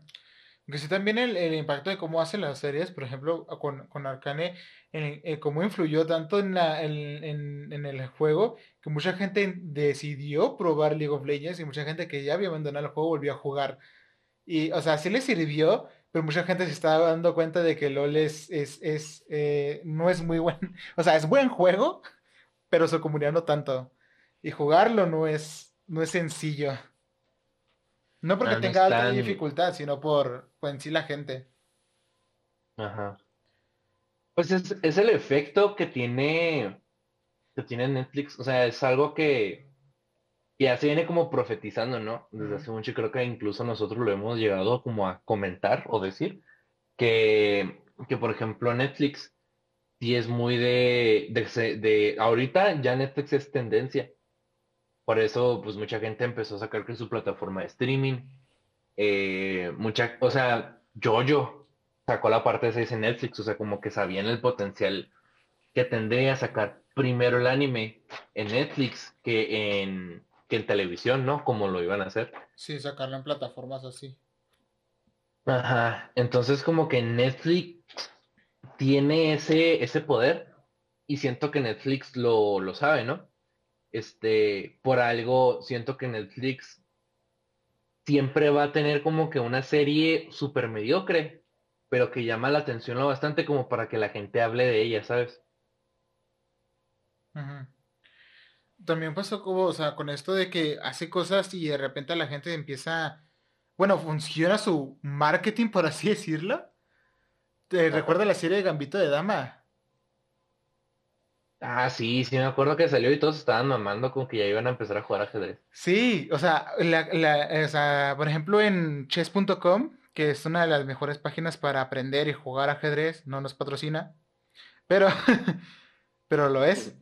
que sí, también el, impacto de cómo hacen las series, por ejemplo, con, con Arcane, en, cómo influyó tanto en, la, en, el juego, que mucha gente decidió probar League of Legends y mucha gente que ya había abandonado el juego volvió a jugar. Y, o sea, sí le sirvió, pero mucha gente se estaba dando cuenta de que LOL es, es, eh, no es muy buen, o sea, es buen juego, pero su comunidad no tanto. Y jugarlo no es, no es sencillo. No porque ah, tenga alta dificultad, sino por, por, en sí la gente. Ajá. Pues es, es, el efecto que tiene, que tiene Netflix. O sea, es algo que ya se viene como profetizando, ¿no? Desde hace mucho, creo que incluso nosotros lo hemos llegado como a comentar o decir, que, que por ejemplo Netflix sí es muy de, de, de, ahorita ya Netflix es tendencia por eso, pues mucha gente empezó a sacar que su plataforma de streaming. Eh, mucha, o sea, Jojo sacó la parte 6 en Netflix, o sea, como que sabían el potencial que tendría sacar primero el anime en Netflix que en, que en televisión, ¿no? Como lo iban a hacer. Sí, sacarlo en plataformas así. Ajá, entonces como que Netflix tiene ese, ese poder y siento que Netflix lo, lo sabe, ¿no? este, por algo, siento que Netflix siempre va a tener como que una serie súper mediocre, pero que llama la atención lo bastante como para que la gente hable de ella, ¿sabes? También pasó como, o sea, con esto de que hace cosas y de repente la gente empieza, bueno, funciona su marketing, por así decirlo. ¿Te recuerda la serie de Gambito de Dama? Ah, sí, sí, me acuerdo que salió y todos estaban mamando como que ya iban a empezar a jugar ajedrez. Sí, o sea, la, por ejemplo en chess.com, que es una de las mejores páginas para aprender y jugar ajedrez, no nos patrocina, pero, pero lo es.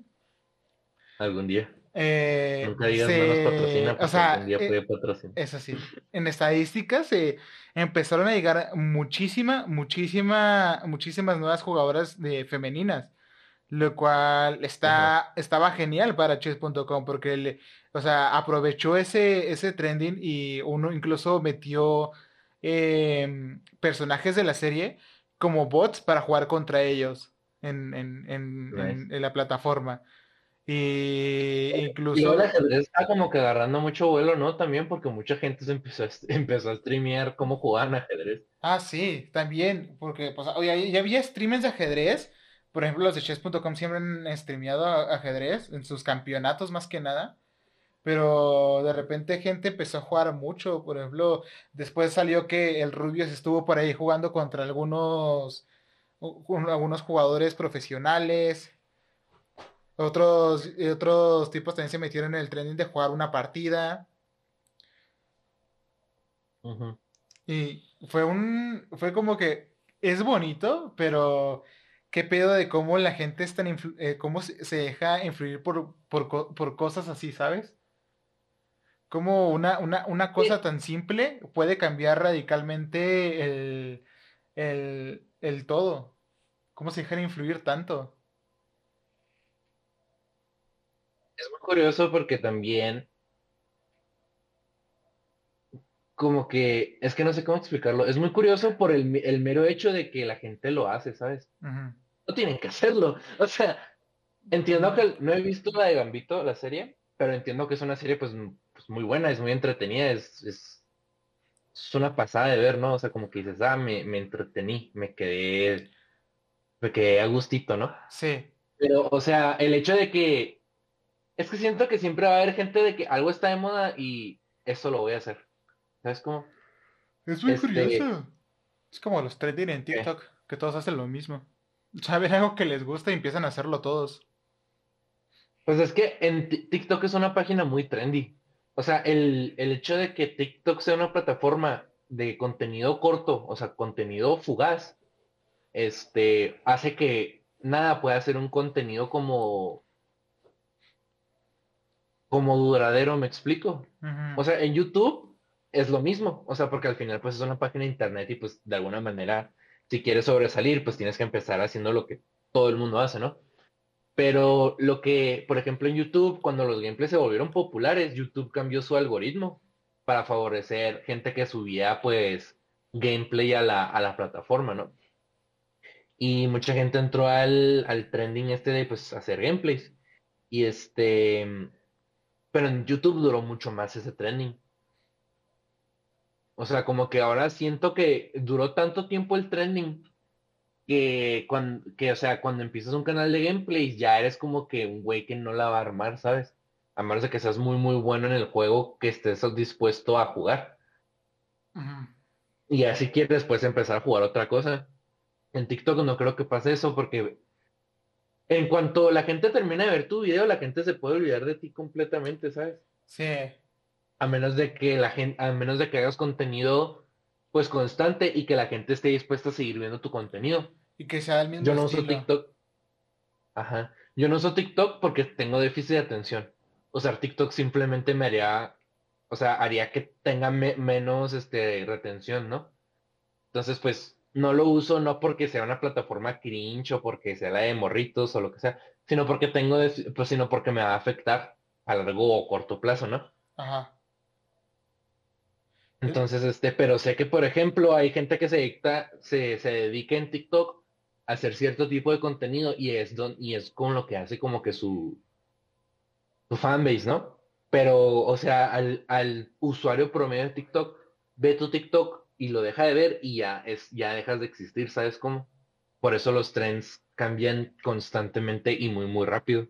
Algún día. Eh, Nunca digas no nos patrocina, o sea, algún día puede eh, patrocinar. Es sí. En estadísticas se empezaron a llegar muchísima, muchísima, muchísimas nuevas jugadoras de femeninas lo cual está, estaba genial para chess.com porque, le, o sea, aprovechó ese, ese trending y uno incluso metió em, personajes de la serie como bots para jugar contra ellos en, en, en, en, la plataforma. Y incluso... Y ahora está como que agarrando mucho vuelo, ¿no? También porque mucha gente se empezó a, empezó a streamear cómo jugaban ajedrez. Ah, sí, también, porque pues, oye, ya había streamers de ajedrez por ejemplo, los de chess.com siempre han streameado ajedrez en sus campeonatos más que nada. Pero de repente gente empezó a jugar mucho. Por ejemplo, después salió que el Rubius estuvo por ahí jugando contra algunos, algunos jugadores profesionales. Otros, otros tipos también se metieron en el trending de jugar una partida. Y fue un. Fue como que. Es bonito, pero qué pedo de cómo la gente es tan eh, cómo se, deja influir por, por, cosas así, ¿sabes? Cómo una, una, cosa tan simple puede cambiar radicalmente el, el, el todo. ¿Cómo se deja influir tanto? Es muy curioso porque también como que, es que no sé cómo explicarlo. Es muy curioso por el, el mero hecho de que la gente lo hace, ¿sabes? No tienen que hacerlo. O sea, entiendo que no he visto la de Gambito, la serie, pero entiendo que es una serie pues, pues muy buena, es muy entretenida, es, es, es, una pasada de ver, ¿no? O sea, como que dices, ah, me, me entretení, me quedé, me quedé a gustito, ¿no? Sí. Pero, o sea, el hecho de que, es que siento que siempre va a haber gente de que algo está de moda y eso lo voy a hacer. ¿Sabes cómo? Es muy este, curioso. Es como los trending en TikTok, que todos hacen lo mismo. Saben algo que les gusta y empiezan a hacerlo todos. Pues es que en TikTok es una página muy trendy. O sea, el, el hecho de que TikTok sea una plataforma de contenido corto, o sea, contenido fugaz, este, hace que nada pueda ser un contenido como como duradero, me explico. O sea, en YouTube es lo mismo, o sea, porque al final pues es una página de internet y pues de alguna manera, si quieres sobresalir, pues tienes que empezar haciendo lo que todo el mundo hace, ¿no? Pero lo que, por ejemplo, en YouTube, cuando los gameplays se volvieron populares, YouTube cambió su algoritmo para favorecer gente que subía pues gameplay a la, a la plataforma, ¿no? Y mucha gente entró al, al trending este de pues hacer gameplays. Y este, pero en YouTube duró mucho más ese trending. O sea, como que ahora siento que duró tanto tiempo el trending que, cuando, que, o sea, cuando empiezas un canal de gameplays ya eres como que un güey que no la va a armar, ¿sabes? A menos de que seas muy, muy bueno en el juego, que estés dispuesto a jugar. Y así quieres después empezar a jugar otra cosa. En TikTok no creo que pase eso porque en cuanto la gente termina de ver tu video, la gente se puede olvidar de ti completamente, ¿sabes? Sí. A menos de que la gente, a menos de que hagas contenido pues constante y que la gente esté dispuesta a seguir viendo tu contenido. Y que sea el mismo Yo no uso TikTok. Ajá. Yo no uso TikTok porque tengo déficit de atención. O sea, TikTok simplemente me haría, o sea, haría que tenga menos este retención, ¿no? Entonces, pues no lo uso no porque sea una plataforma cringe o porque sea la de morritos o lo que sea, sino porque tengo, pues sino porque me va a afectar a largo o corto plazo, ¿no? Ajá. Entonces, este, pero sé que, por ejemplo, hay gente que se dedica, se, se dedica en TikTok a hacer cierto tipo de contenido y es, don, y es con lo que hace como que su, su fanbase, ¿no? Pero, o sea, al, al usuario promedio de TikTok ve tu TikTok y lo deja de ver y ya, es, ya dejas de existir, ¿sabes cómo? Por eso los trends cambian constantemente y muy, muy rápido.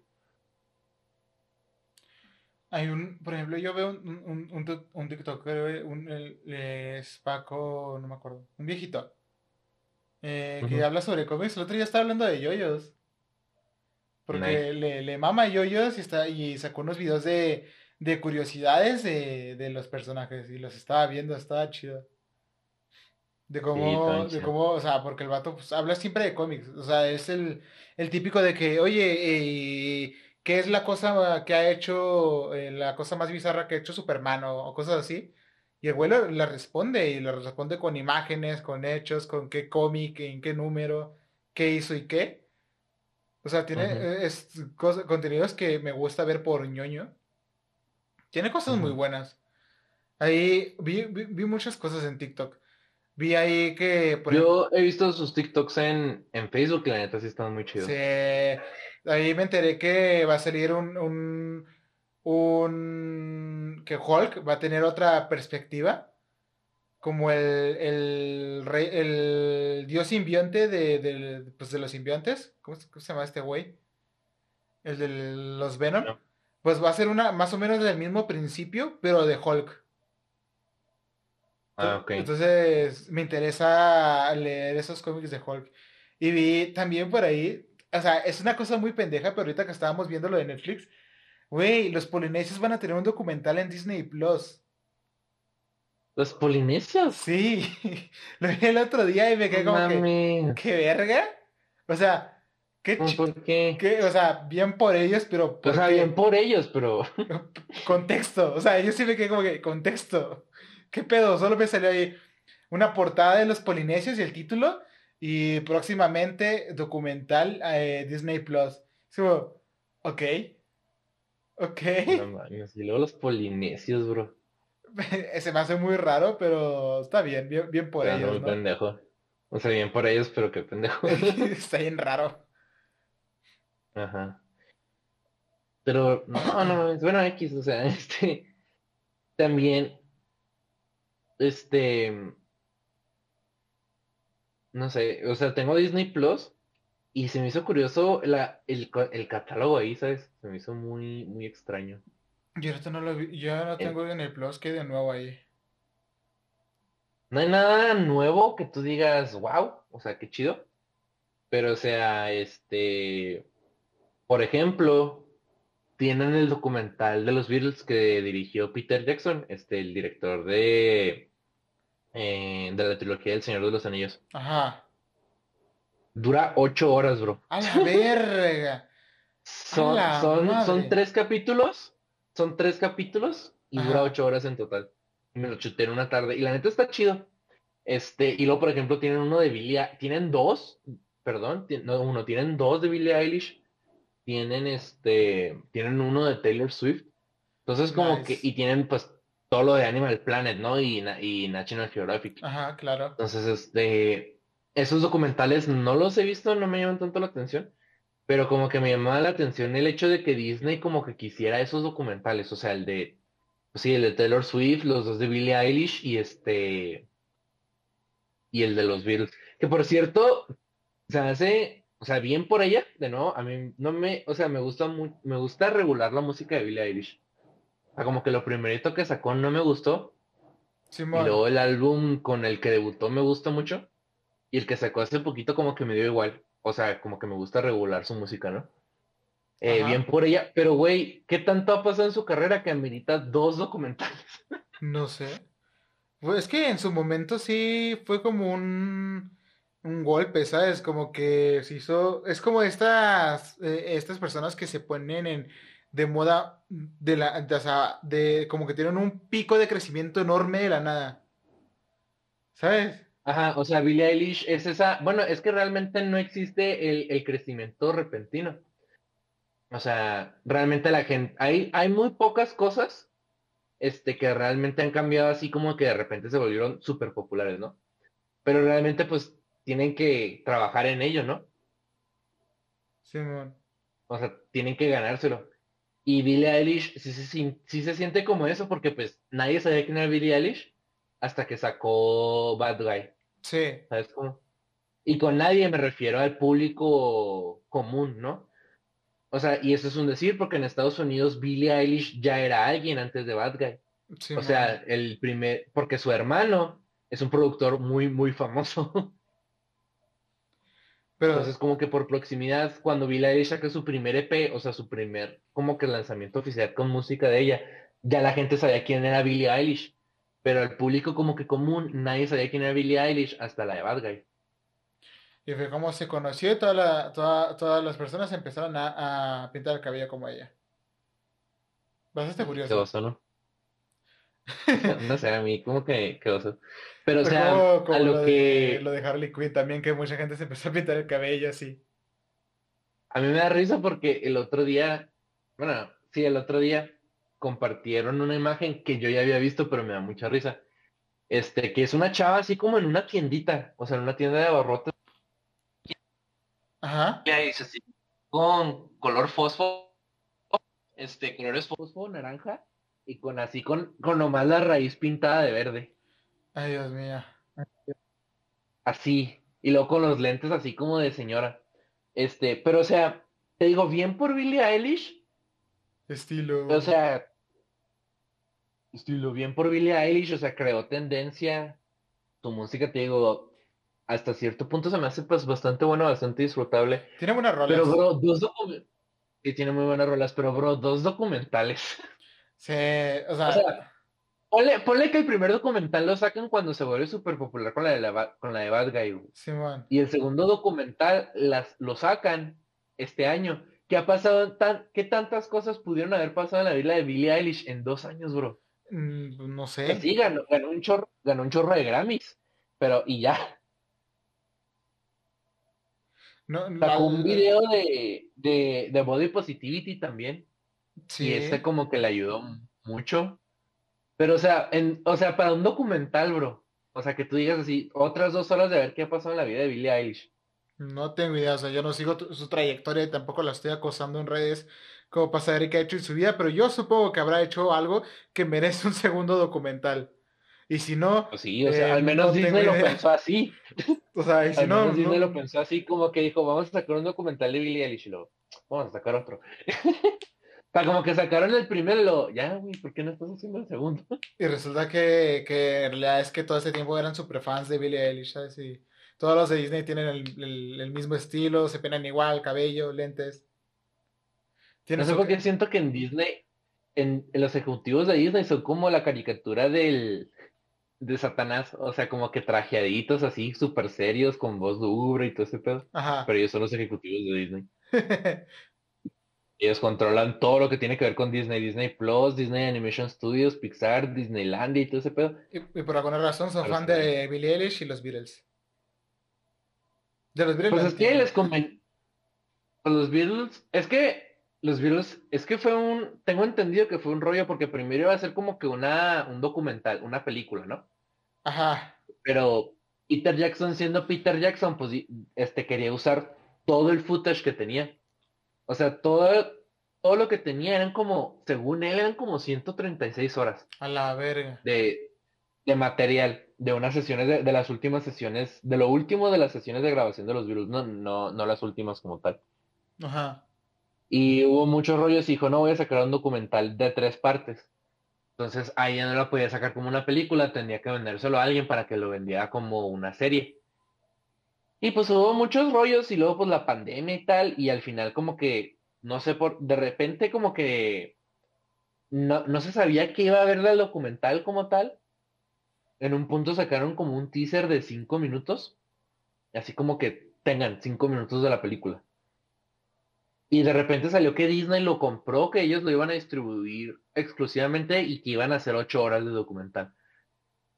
Hay un, por ejemplo, yo veo un, un, un, un TikToker, un, el, es Paco, no me acuerdo, un viejito, eh, que habla sobre cómics. El otro día estaba hablando de yoyos. Porque le, le mama yoyos y, está, y sacó unos videos de, de curiosidades de, de los personajes y los estaba viendo, estaba chido. De cómo, de cómo, o sea, porque el vato pues, habla siempre de cómics. O sea, es el, el típico de que, oye, eh, ¿qué es la cosa que ha hecho, eh, la cosa más bizarra que ha hecho Superman o, cosas así? Y el güey le responde y le responde con imágenes, con hechos, con qué cómic, en qué número, qué hizo y qué. O sea, tiene eh, es, contenidos que me gusta ver por ñoño. Tiene cosas muy buenas. Ahí vi, vi muchas cosas en TikTok. Vi ahí que... Yo he visto sus TikToks en, en Facebook la neta sí están muy chidos. Sí, ahí me enteré que va a salir un, un, un... que Hulk va a tener otra perspectiva. Como el, el, rey, el dios simbionte de, de, pues de los simbiontes. ¿Cómo, se llama este güey? El de los Venom. Pues va a ser una más o menos del mismo principio, pero de Hulk. Ah. Entonces me interesa leer esos cómics de Hulk. Y vi también por ahí, o sea, es una cosa muy pendeja, pero ahorita que estábamos viendo lo de Netflix, güey, los polinesios van a tener un documental en Disney Plus. ¿Los polinesios? Sí, lo vi el otro día y me quedé como que, ¿qué verga? O sea, ¿qué, ¿Por qué? O sea, bien por ellos, pero... o sea, bien por ellos, pero... contexto, o sea, yo sí me quedé como que, contexto. ¿Qué pedo? Solo me salió ahí una portada de los polinesios y el título. Y próximamente documental eh, Disney Plus. ok. Ok. No y luego los polinesios, bro. Se me hace muy raro, pero está bien, bien, bien por Pero ellos, ¿no? pendejo. O sea, bien por ellos, pero qué pendejo. Está bien raro. Ajá. Pero, no, no, es bueno, X, o sea, este, también, este, no sé, o sea, tengo Disney Plus y se me hizo curioso la, el, el catálogo ahí, ¿sabes? Se me hizo muy, muy extraño. Yo ahorita no lo vi, yo no tengo en el Plus que de nuevo ahí. No hay nada nuevo que tú digas, wow, o sea, qué chido. Pero, o sea, este, por ejemplo, tienen el documental de los Beatles que dirigió Peter Jackson, este, el director de, eh, de la trilogía del Señor de los Anillos. Ajá. Dura ocho horas, bro. A la verga. Son, la son, son tres capítulos, son tres capítulos y dura ocho horas en total. Me lo chuté en una tarde y la neta está chido. Este, y luego, por ejemplo, tienen uno de Billie, tienen dos, perdón, no uno, tienen dos de Billie Eilish, tienen este, tienen uno de Taylor Swift. Entonces, como que, y tienen pues todo lo de Animal Planet, ¿no? Y, y National Geographic. Ajá, claro. Entonces, este, esos documentales no los he visto, no me llaman tanto la atención, pero como que me llamaba la atención el hecho de que Disney como que quisiera esos documentales, o sea, el de, pues sí, el de Taylor Swift, los dos de Billie Eilish y este, y el de los Beatles. Que por cierto, se hace, o sea, bien por ella, de nuevo, a mí no me, o sea, me gusta mu- me gusta regular la música de Billie Eilish. Sea, como que lo primerito que sacó no me gustó, y Simón. luego el álbum con el que debutó me gusta mucho. Y el que sacó hace poquito como que me dio igual. O sea, como que me gusta regular su música, ¿no? Eh, bien por ella. Pero, güey, ¿qué tanto ha pasado en su carrera que amerita dos documentales? No sé. Pues es que en su momento sí fue como un, un golpe, ¿sabes? Como que se hizo. Es como estas, eh, estas personas que se ponen en, de moda de la, de, o sea, de- como que tienen un pico de crecimiento enorme de la nada. ¿Sabes? Ajá, o sea, Billie Eilish es esa. Bueno, es que realmente no existe el, el crecimiento repentino. O sea, realmente la gente. Hay, hay muy pocas cosas este, que realmente han cambiado así como que de repente se volvieron súper populares, ¿no? Pero realmente, pues, tienen que trabajar en ello, ¿no? Simón. O sea, tienen que ganárselo. Y Billie Eilish sí, se sien- sí se siente como eso, porque pues nadie sabía quién era Billie Eilish hasta que sacó Bad Guy, Sí. ¿sabes cómo? Y con nadie me refiero al público común, ¿no? O sea, y eso es un decir, porque en Estados Unidos Billie Eilish ya era alguien antes de Bad Guy. O sea, el primer, porque su hermano es un productor muy, muy famoso. Pero, Entonces, como que por proximidad, cuando Billie Eilish saca su primer EP, o sea, su primer, como que lanzamiento oficial con música de ella, ya la gente sabía quién era Billie Eilish. Pero el público como que común, nadie sabía quién era Billie Eilish hasta la de Bad Guy. y fue como se conoció y toda la, toda- todas las personas empezaron a, a pintar el cabello como ella. Bastante curioso. oso, ¿no? No sé, a mí como que qué oso. Pero, o sea, como, como a lo lo de, que lo de Harley Quinn también, que mucha gente se empezó a pintar el cabello así. a mí me da risa porque el otro día, bueno, sí, el otro día compartieron una imagen que yo ya había visto, pero me da mucha risa. Este, que es una chava así como en una tiendita, o sea, en una tienda de abarrotes. Ajá. Ya dice así, con color fósforo, este, colores fósforo, naranja, y con así, con, con nomás la raíz pintada de verde, Ay, Dios mío. así, y luego con los lentes así como de señora. Este, pero o sea, te digo, bien por Billie Eilish, Estilo. o sea, estilo, bien por Billie Eilish, o sea, creó tendencia, su música, te digo, hasta cierto punto se me hace pues bastante bueno, bastante disfrutable. Tiene buenas rolas. Pero, bro, dos documentales. Sí, tiene muy buenas rolas, pero, bro, dos documentales. Sí, o sea, O sea, ponle, ponle que el primer documental lo sacan cuando se vuelve súper popular con la de, la, con la de Bad Guy. güey. Simón. Y el segundo documental las, lo sacan este año. ¿Qué ha pasado? Tan, ¿Qué tantas cosas pudieron haber pasado en la vida de Billie Eilish en dos años, bro? Mm, No sé. sí, ganó, ganó un chorro, ganó un chorro de Grammys. Pero, y ya. No, Sacó un video de, de, de Body Positivity también. Sí. Y ese como que le ayudó mucho. Pero, o sea, en, o sea, para un documental, bro. O sea, que tú digas así, otras dos horas de ver qué ha pasado en la vida de Billie Eilish. No tengo idea, o sea, yo no sigo su trayectoria y tampoco la estoy acosando en redes como para saber qué ha hecho en su vida, pero yo supongo que habrá hecho algo que merece un segundo documental. Y si no. Pues sí, o sea, al eh, menos Disney lo pensó así. O sea, y si al no. Menos Disney lo pensó así, como que dijo, vamos a sacar un documental de Billie Eilish y luego, vamos a sacar otro. o sea, como que sacaron el primero y lo, ya, güey, ¿por qué no estás haciendo el segundo? Y resulta que, que en realidad es que todo ese tiempo eran super fans de Billie Eilish, ¿sabes? Y todos los de Disney tienen el, el, mismo estilo, se peinan igual, cabello, lentes. No sé por qué siento que en Disney, en, en, los ejecutivos de Disney son como la caricatura del de Satanás, o sea, como que trajeaditos así, súper serios, con voz dura y todo ese pedo. Ajá. Pero ellos son los ejecutivos de Disney. ellos controlan todo lo que tiene que ver con Disney, Disney Plus, Disney Animation Studios, Pixar, Disneyland y todo ese pedo. Y, por alguna razón son fan de Billie Eilish y los Beatles. De los Beatles. Pues es que les conven... Los Beatles, es que los Beatles, es que fue un, tengo entendido que fue un rollo porque primero iba a ser como que una, un documental, una película, ¿no? Ajá. Pero Peter Jackson siendo Peter Jackson, pues este quería usar todo el footage que tenía. O sea, todo, todo lo que tenía eran como, según él, eran como 136 horas. A la verga. De, de material, de unas sesiones, de, de, las últimas sesiones, de lo último de las sesiones de grabación de los virus, no, no, no las últimas como tal. Ajá. Y hubo muchos rollos y dijo, no, voy a sacar un documental de tres partes. Entonces ahí ya no lo podía sacar como una película, tendría que vendérselo a alguien para que lo vendiera como una serie. Y pues hubo muchos rollos y luego pues la pandemia y tal, y al final como que, no sé, por, de repente como que no, no se sabía que iba a ver el documental como tal. En un punto sacaron como un teaser de cinco minutos, así como que tengan cinco minutos de la película. Y de repente salió que Disney lo compró, que ellos lo iban a distribuir exclusivamente y que iban a hacer ocho horas de documental.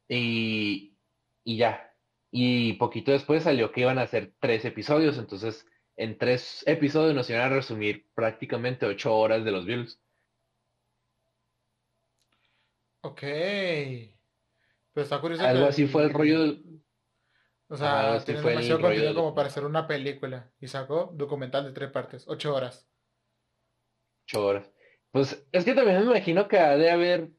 Y, y ya. Y poquito después salió que iban a hacer tres episodios. Entonces, en tres episodios nos iban a resumir prácticamente ocho horas de los Bills. Ok. Pero está curioso. Algo así fue el rollo o sea, tiene demasiado contenido como para hacer una película. Y sacó documental de tres partes, ocho horas. Ocho horas. Pues es que también me imagino que ha de haber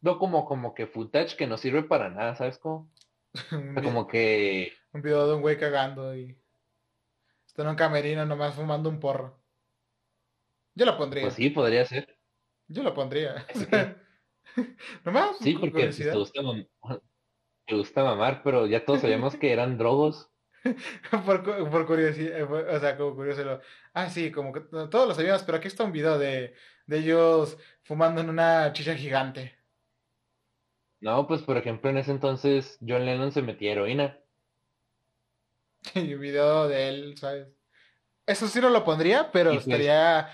como, como que footage que no sirve para nada, ¿sabes cómo? como que... Un video de un güey cagando y... Está en un camerino nomás fumando un porro. Yo lo pondría. Pues sí, podría ser. Yo lo pondría. nomás. Sí, porque te gusta, me gusta mamar, pero ya todos sabíamos que eran drogos. por, curiosidad, eh, o sea, como curioso. Ah, sí, como que todos lo sabíamos, pero aquí está un video de, de ellos fumando en una chicha gigante. No, pues por ejemplo, en ese entonces John Lennon se metía heroína. y un video de él, ¿sabes? Eso sí no lo pondría, pero pues estaría,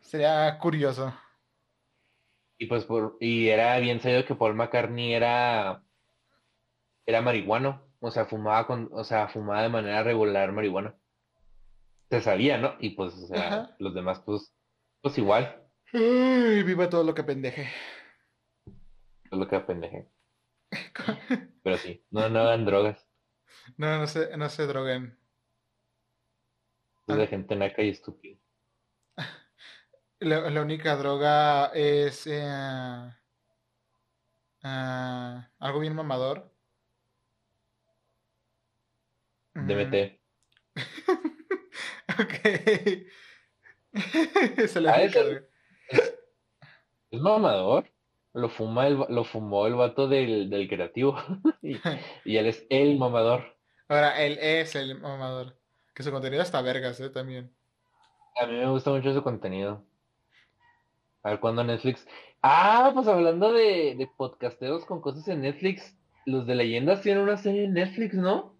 sería curioso. Y pues por, y era bien sabido que Paul McCartney era era marihuano, o sea, fumaba con, o sea, fumaba de manera regular marihuana. Se sabía, ¿no? Y pues, o sea, los demás, pues, pues igual. Ay, viva todo lo que pendeje. Lo que pendeje. Pero sí, no, no hagan drogas. No, no se, no se droguen. Es de gente naca y estúpida. La, única droga es eh, ah, algo bien mamador DMT. ok. Se le ah, es, es, mamador. Lo, fuma el, lo fumó el vato del, del creativo. y, y, él es el mamador. Ahora, él es el mamador. Que su contenido está vergas, ¿eh? También. A mí me gusta mucho su contenido. A ver cuándo Netflix. Ah, pues hablando de, de podcasteros con cosas en Netflix, los de leyendas tienen una serie en Netflix, ¿no?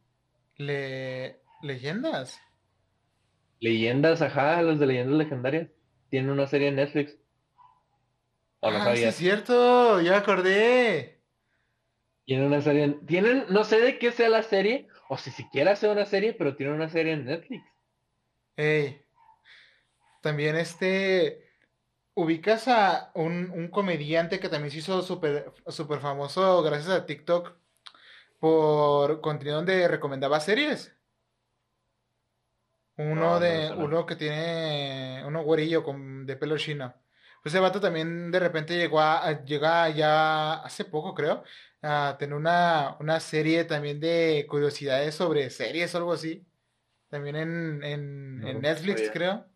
Le... ¿Leyendas? Leyendas, ajá, los de leyendas legendarias. Tienen una serie en Netflix. Ah, sí es cierto, ya acordé. Tienen una serie, tienen, no sé de qué sea la serie, o si siquiera sea una serie, pero tienen una serie en Netflix. Ey. También este, ubicas a un, un comediante que también se hizo súper super famoso gracias a TikTok por contenido donde recomendaba series. Uno No, de, uno que tiene, uno güerillo con, de pelo chino. Pues ese vato también de repente llegó a, a- llega ya hace poco, creo, a tener una, una serie también de curiosidades sobre series o algo así. También en, en, No, en no Netflix, creo.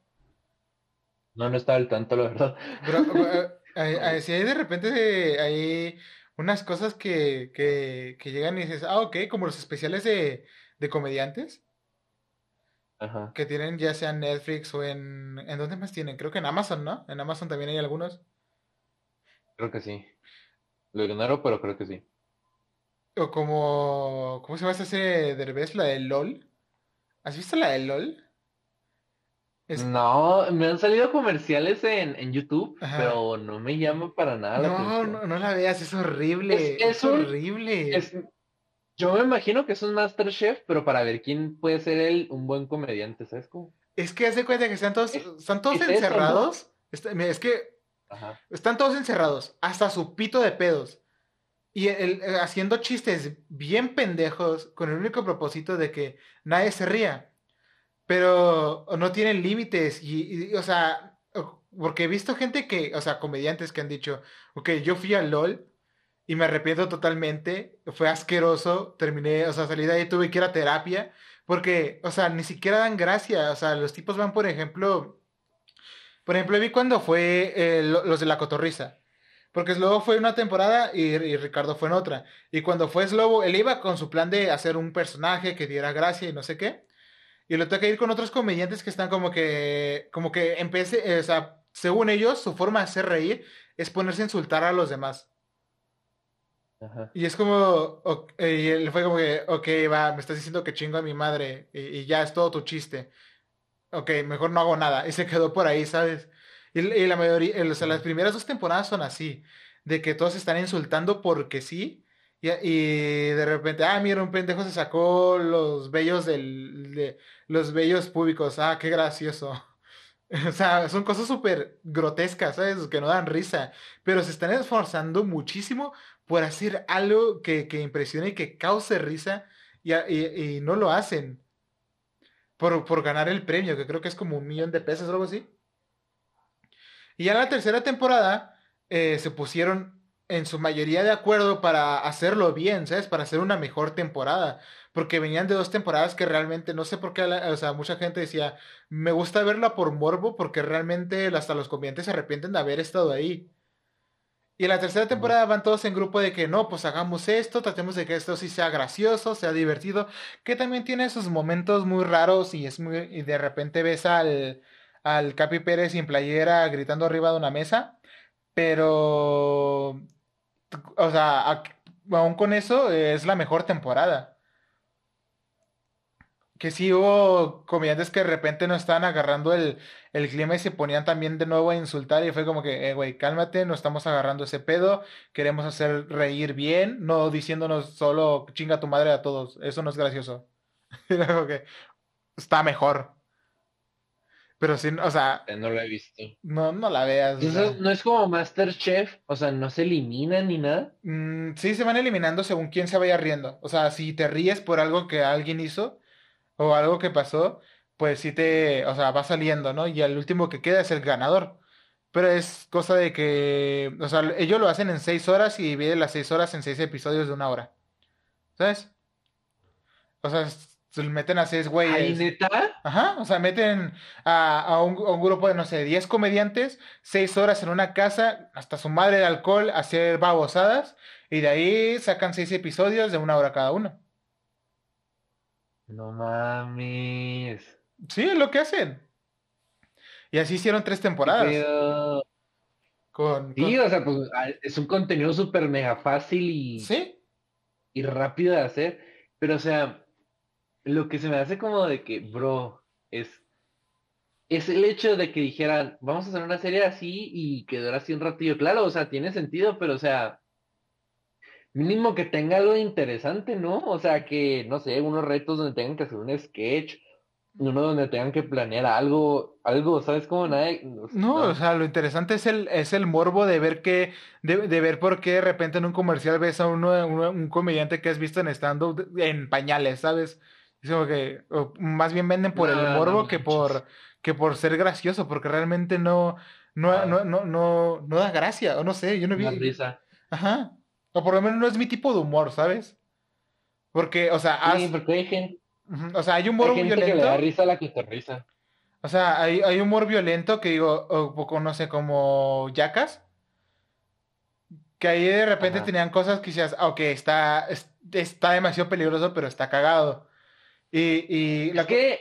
No, no estaba al tanto, la verdad. Pero eh, eh, eh, si hay de repente eh, hay unas cosas que, que, que llegan y dices, ah, ok, como los especiales de, de comediantes Ajá. que tienen ya sea en Netflix o en... ¿En dónde más tienen? Creo que en Amazon, ¿no? En Amazon también hay algunos. Creo que sí. Lo ignoro, pero creo que sí. O como... ¿Cómo se llama esa serie de Derbez? La de LOL. ¿Has visto la de LOL? Es... No, me han salido comerciales en, en YouTube, Ajá. pero no me llama para nada No, no, no la veas, es horrible. Es- es Es, horrible. Yo me imagino que es un MasterChef, pero para ver quién puede ser él un buen comediante, ¿sabes cómo? Es que hace cuenta que están todos, Es- están todos es eso, ¿no? encerrados. Es que Ajá. están todos encerrados, hasta su pito de pedos. Y el- el- haciendo chistes bien pendejos con el único propósito de que nadie se ría. Pero no tienen límites. Y, y, o sea, porque he visto gente que, o sea, comediantes que han dicho, ok, yo fui al LOL y me arrepiento totalmente. Fue asqueroso. Terminé, o sea, salí de ahí, tuve que ir a terapia. Porque, o sea, ni siquiera dan gracia. O sea, los tipos van, por ejemplo. Por ejemplo, vi cuando fue eh, lo- los de la cotorriza. Porque Slobo fue una temporada y, Ricardo fue en otra. Y cuando fue Slobo, él iba con su plan de hacer un personaje que diera gracia y no sé qué. Y le toca ir con otros comediantes que están como que, como que empecé, eh, o sea, según ellos, su forma de hacer reír es ponerse a insultar a los demás. Ajá. Y es como, ok, y él fue como que, ok, va, me estás diciendo que chingo a mi madre y, y ya es todo tu chiste. Ok, mejor no hago nada. Y se quedó por ahí, ¿sabes? Y, y la mayoría, el- o sea, las primeras dos temporadas son así, de que todos se están insultando porque sí. Y, y de repente, ah, mira, un pendejo se sacó los vellos del, de, los vellos públicos. Ah, qué gracioso. O sea, son cosas súper grotescas, ¿sabes? Que no dan risa. Pero se están esforzando muchísimo por hacer algo que, que impresione y que cause risa y, y- no lo hacen. Por, por ganar el premio, que creo que es como un millón de pesos o algo así. Y ya en la tercera temporada eh, se pusieron en su mayoría de acuerdo para hacerlo bien, ¿sabes? Para hacer una mejor temporada. Porque venían de dos temporadas que realmente, no sé por qué, o sea, mucha gente decía, me gusta verla por morbo porque realmente hasta los comediantes se arrepienten de haber estado ahí. Y en la tercera temporada van todos en grupo de que no, pues hagamos esto, tratemos de que esto sí sea gracioso, sea divertido, que también tiene sus momentos muy raros y es muy, y de repente ves al, al Capi Pérez sin playera gritando arriba de una mesa, pero, o sea, aún con eso es la mejor temporada. Que sí hubo comediantes que de repente no estaban agarrando el, el clima y se ponían también de nuevo a insultar y fue como que, eh, güey, cálmate, no estamos agarrando ese pedo, queremos hacer reír bien, no diciéndonos solo chinga tu madre a todos, eso no es gracioso. Era como que está mejor. Pero sí, o sea, Eh, No lo he visto. no, no la veas. o sea. Eso no es como MasterChef, o sea, no se elimina ni nada. Mm, sí, se van eliminando según quién se vaya riendo. O sea, si te ríes por algo que alguien hizo o algo que pasó, pues sí te, o sea, va saliendo, ¿no? Y el último que queda es el ganador. Pero es cosa de que, o sea, ellos lo hacen en seis horas y dividen las seis horas en seis episodios de una hora. ¿Sabes? O sea, se meten a seis güeyes. neta. Ajá, o sea, meten a, a un, a un grupo de, no sé, 10 comediantes, 6 horas en una casa, hasta su madre de alcohol, a hacer babosadas, y de ahí sacan 6 episodios de una hora cada uno. No mames. Sí, es lo que hacen. Y así hicieron tres ¿Qué temporadas. Con, Sí, con- o sea, pues es un contenido súper mega fácil y, Sí, y rápido de hacer. Pero, o sea, lo que se me hace como de que, bro, es, es el hecho de que dijeran, vamos a hacer una serie así y que dura así un ratillo. Claro, o sea, tiene sentido, pero, o sea, mínimo que tenga algo interesante, ¿no? O sea, que, no sé, unos retos donde tengan que hacer un sketch uno donde tengan que planear algo, algo, ¿sabes cómo nadie? No, o sea, lo interesante es el, es el morbo de ver que, de, de ver por qué de repente en un comercial ves a uno, uno- un comediante que has visto en stand-up en pañales, ¿sabes? Es como que, o más bien venden por el no morbo que por, que por ser gracioso, porque realmente no, no, Ah. no, no, no, no da gracia, o no sé, yo no vi, Una risa. ajá, o por lo menos no es mi tipo de humor, ¿sabes? Porque, o sea, Sí, has- porque hay gente, o sea, hay hay humor gente que le violento. da risa a la cotorriza. O sea, hay, hay humor violento que digo, o poco, no sé, como yacas, que ahí de repente Ajá. tenían cosas que decías, ah, ok, está, es- está demasiado peligroso, pero está cagado. Y, y la Es que,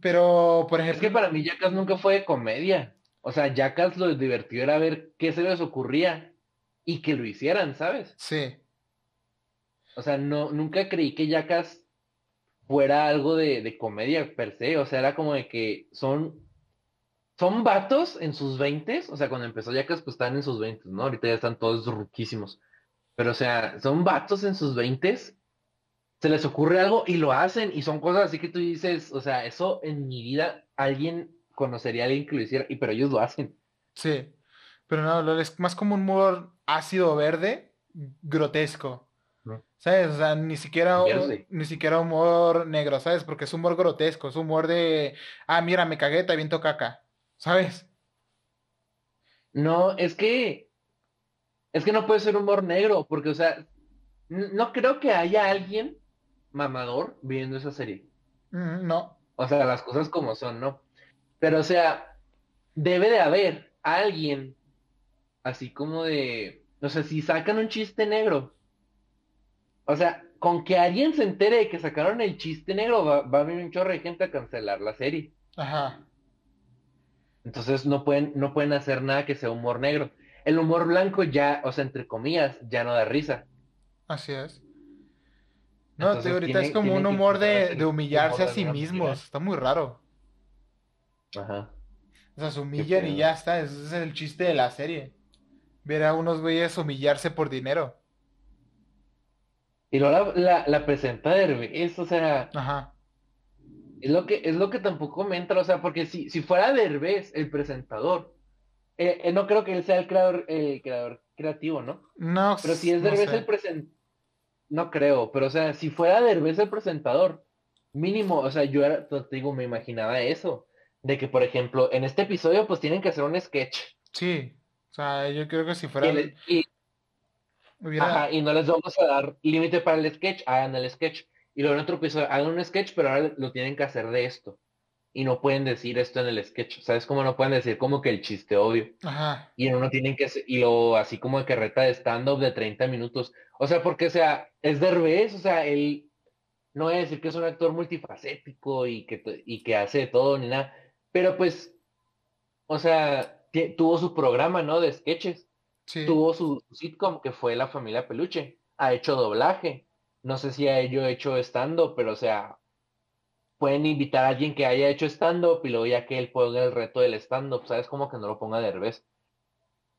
pero, por es ejemplo, que para mí Jackass nunca fue de comedia. O sea, Jackass lo divertido era ver qué se les ocurría y que lo hicieran, ¿sabes? sí, O sea, no, nunca creí que Jackass fuera algo de, de comedia per se. O sea, era como de que son, son vatos en sus veintes. O sea, cuando empezó Jackass, pues estaban en sus veintes, ¿no? Ahorita ya están todos ruquísimos. Pero, o sea, son vatos en sus veintes. Se les ocurre algo y lo hacen. Y son cosas así que tú dices, o sea, eso en mi vida alguien conocería a alguien que lo hiciera. Y pero ellos lo hacen. sí. Pero no, lo- es más como un humor ácido verde, grotesco. ¿no? ¿Sabes? O sea, ni siquiera, Verde. ni siquiera humor negro, ¿sabes? Porque es humor grotesco, es humor de, ah, mira, me cagué, te aviento caca, ¿sabes? No, es que, es que no puede ser humor negro, porque, o sea, no creo que haya alguien mamador viendo esa serie. Mm, no. O sea, las cosas como son, ¿no? Pero, o sea, debe de haber alguien así como de, o sea, si sacan un chiste negro, o sea, con que alguien se entere de que sacaron el chiste negro, va, va a venir un chorro de gente a cancelar la serie. Ajá. Entonces no pueden, no pueden hacer nada que sea humor negro. El humor blanco ya, o sea, entre comillas, ya no da risa. Así es. No, te Entonces ahorita tiene- es como un humor de, de humillarse a humor sí mismos. manera. Está muy raro. Ajá. O sea, se humillan y ya está. Ese es el chiste de la serie. Ver a unos güeyes humillarse por dinero. Y luego la, la, la presenta Derbez, o sea, Ajá. es lo que, es lo que tampoco me entra, o sea, porque si, si fuera Derbez el presentador, eh, eh, no creo que él sea el creador, el creador creativo, ¿no? No, Pero si es no Derbez sé. el presentador, no creo, pero o sea, si fuera Derbez el presentador, mínimo, o sea, yo era, te digo, me imaginaba eso, de que, por ejemplo, en este episodio, pues tienen que hacer un sketch. Sí. O sea, yo creo que si Y, fuera. le- y- hubiera- ajá, y no les vamos a dar límite para el sketch, hagan el sketch. Y luego en otro episodio, hagan un sketch, pero ahora lo tienen que hacer de esto. Y no pueden decir esto en el sketch. ¿Sabes cómo no pueden decir como que el chiste obvio? Ajá. Y en uno tienen que y lo así como que reta de stand-up de 30 minutos. O sea, porque, o sea, es Derbez, o sea, él no voy a decir que es un actor multifacético y que, y que hace de todo ni nada. Pero pues, o sea, tuvo su programa, ¿no? De sketches Sí. tuvo su sitcom que fue La Familia Peluche. Ha hecho doblaje. No sé si ha ello hecho stand-up, pero o sea, pueden invitar a alguien que haya hecho stand-up y luego ya que él ponga el reto del stand-up, ¿sabes? Como que no lo ponga Derbez.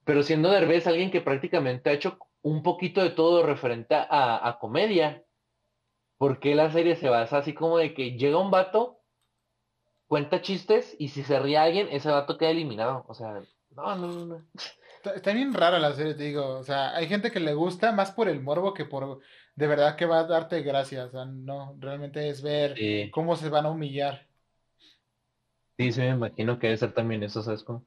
Pero siendo Derbez alguien que prácticamente ha hecho un poquito de todo referente a, a comedia, ¿por qué la serie se basa así como de que llega un vato, cuenta chistes y si se ríe alguien, ese vato queda eliminado? O sea, no, no, no, no. Está, está bien rara la serie, te digo. O sea, hay gente que le gusta más por el morbo que por de verdad que va a darte gracias. O sea, no, realmente es ver Sí. cómo se van a humillar. Sí, sí, me imagino que debe ser también eso, ¿sabes cómo?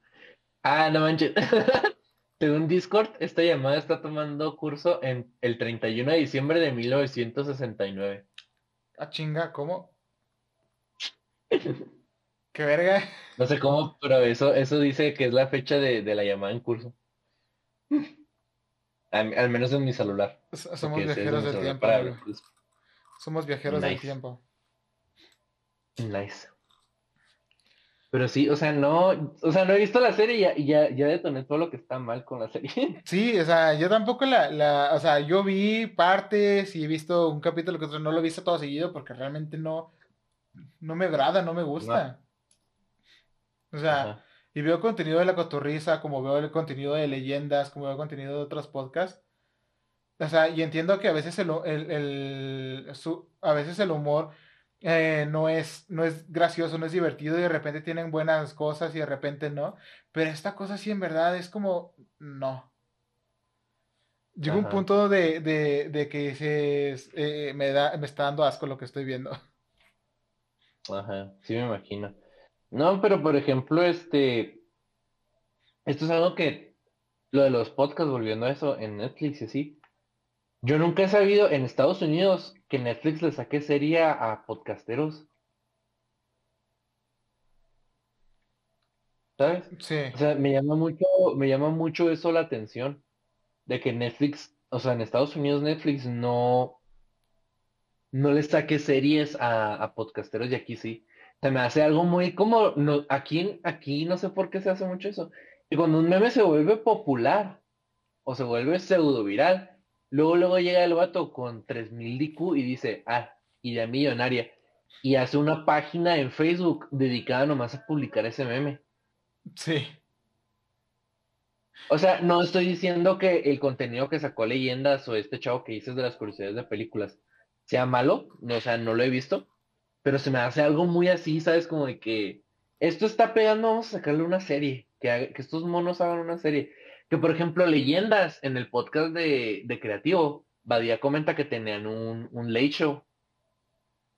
Ah, no manches. Según Discord, esta llamada está tomando curso en el 31 de diciembre de 1969. Ah, chinga, ¿cómo? ¿Qué verga? No sé cómo, pero eso, eso dice que es la fecha de, de la llamada en curso. Al, al menos en mi celular. S- Somos viajeros del tiempo. Somos viajeros del tiempo. Nice. Pero sí, o sea, no, o sea, no he visto la serie y ya, ya, ya detoné todo lo que está mal con la serie. Sí, o sea, yo tampoco la, la, o sea, yo vi partes y he visto un capítulo que otro, no lo he visto todo seguido porque realmente no, no me agrada, no me gusta. O sea, Ajá. y veo contenido de La Cotorrisa, como veo el contenido de Leyendas, como veo contenido de otros podcasts. O sea, y entiendo que a veces el, el, el- su- a veces el humor eh, no, es, no es gracioso, no es divertido y de repente tienen buenas cosas y de repente no. Pero esta cosa sí en verdad es como, no. Llega un punto de, de, que se, eh, me, da, me está dando asco lo que estoy viendo. Ajá, sí me imagino. No, pero por ejemplo, este, esto es algo que, lo de los podcasts, volviendo a eso, en Netflix y así, yo nunca he sabido en Estados Unidos que Netflix le saque serie a podcasteros. ¿Sabes? Sí. O sea, me llama mucho, me llama mucho eso la atención. De que Netflix, o sea, en Estados Unidos Netflix no, no le saque series a, podcasteros y aquí sí. Se me hace algo muy como, no, aquí, aquí no sé por qué se hace mucho eso. Y cuando un meme se vuelve popular o se vuelve pseudo viral, luego luego llega el vato con 3000 DQ y dice, ah, idea millonaria. Y hace una página en Facebook dedicada nomás a publicar ese meme. Sí. O sea, no estoy diciendo que el contenido que sacó Leyendas o este chavo que dices de las curiosidades de películas sea malo, o sea, no lo he visto, pero se me hace algo muy así, ¿sabes? Como de que esto está pegando, vamos a sacarle una serie, que, estos monos hagan una serie. Que por ejemplo, Leyendas en el podcast de, de Creativo, Badía comenta que tenían un, un late show.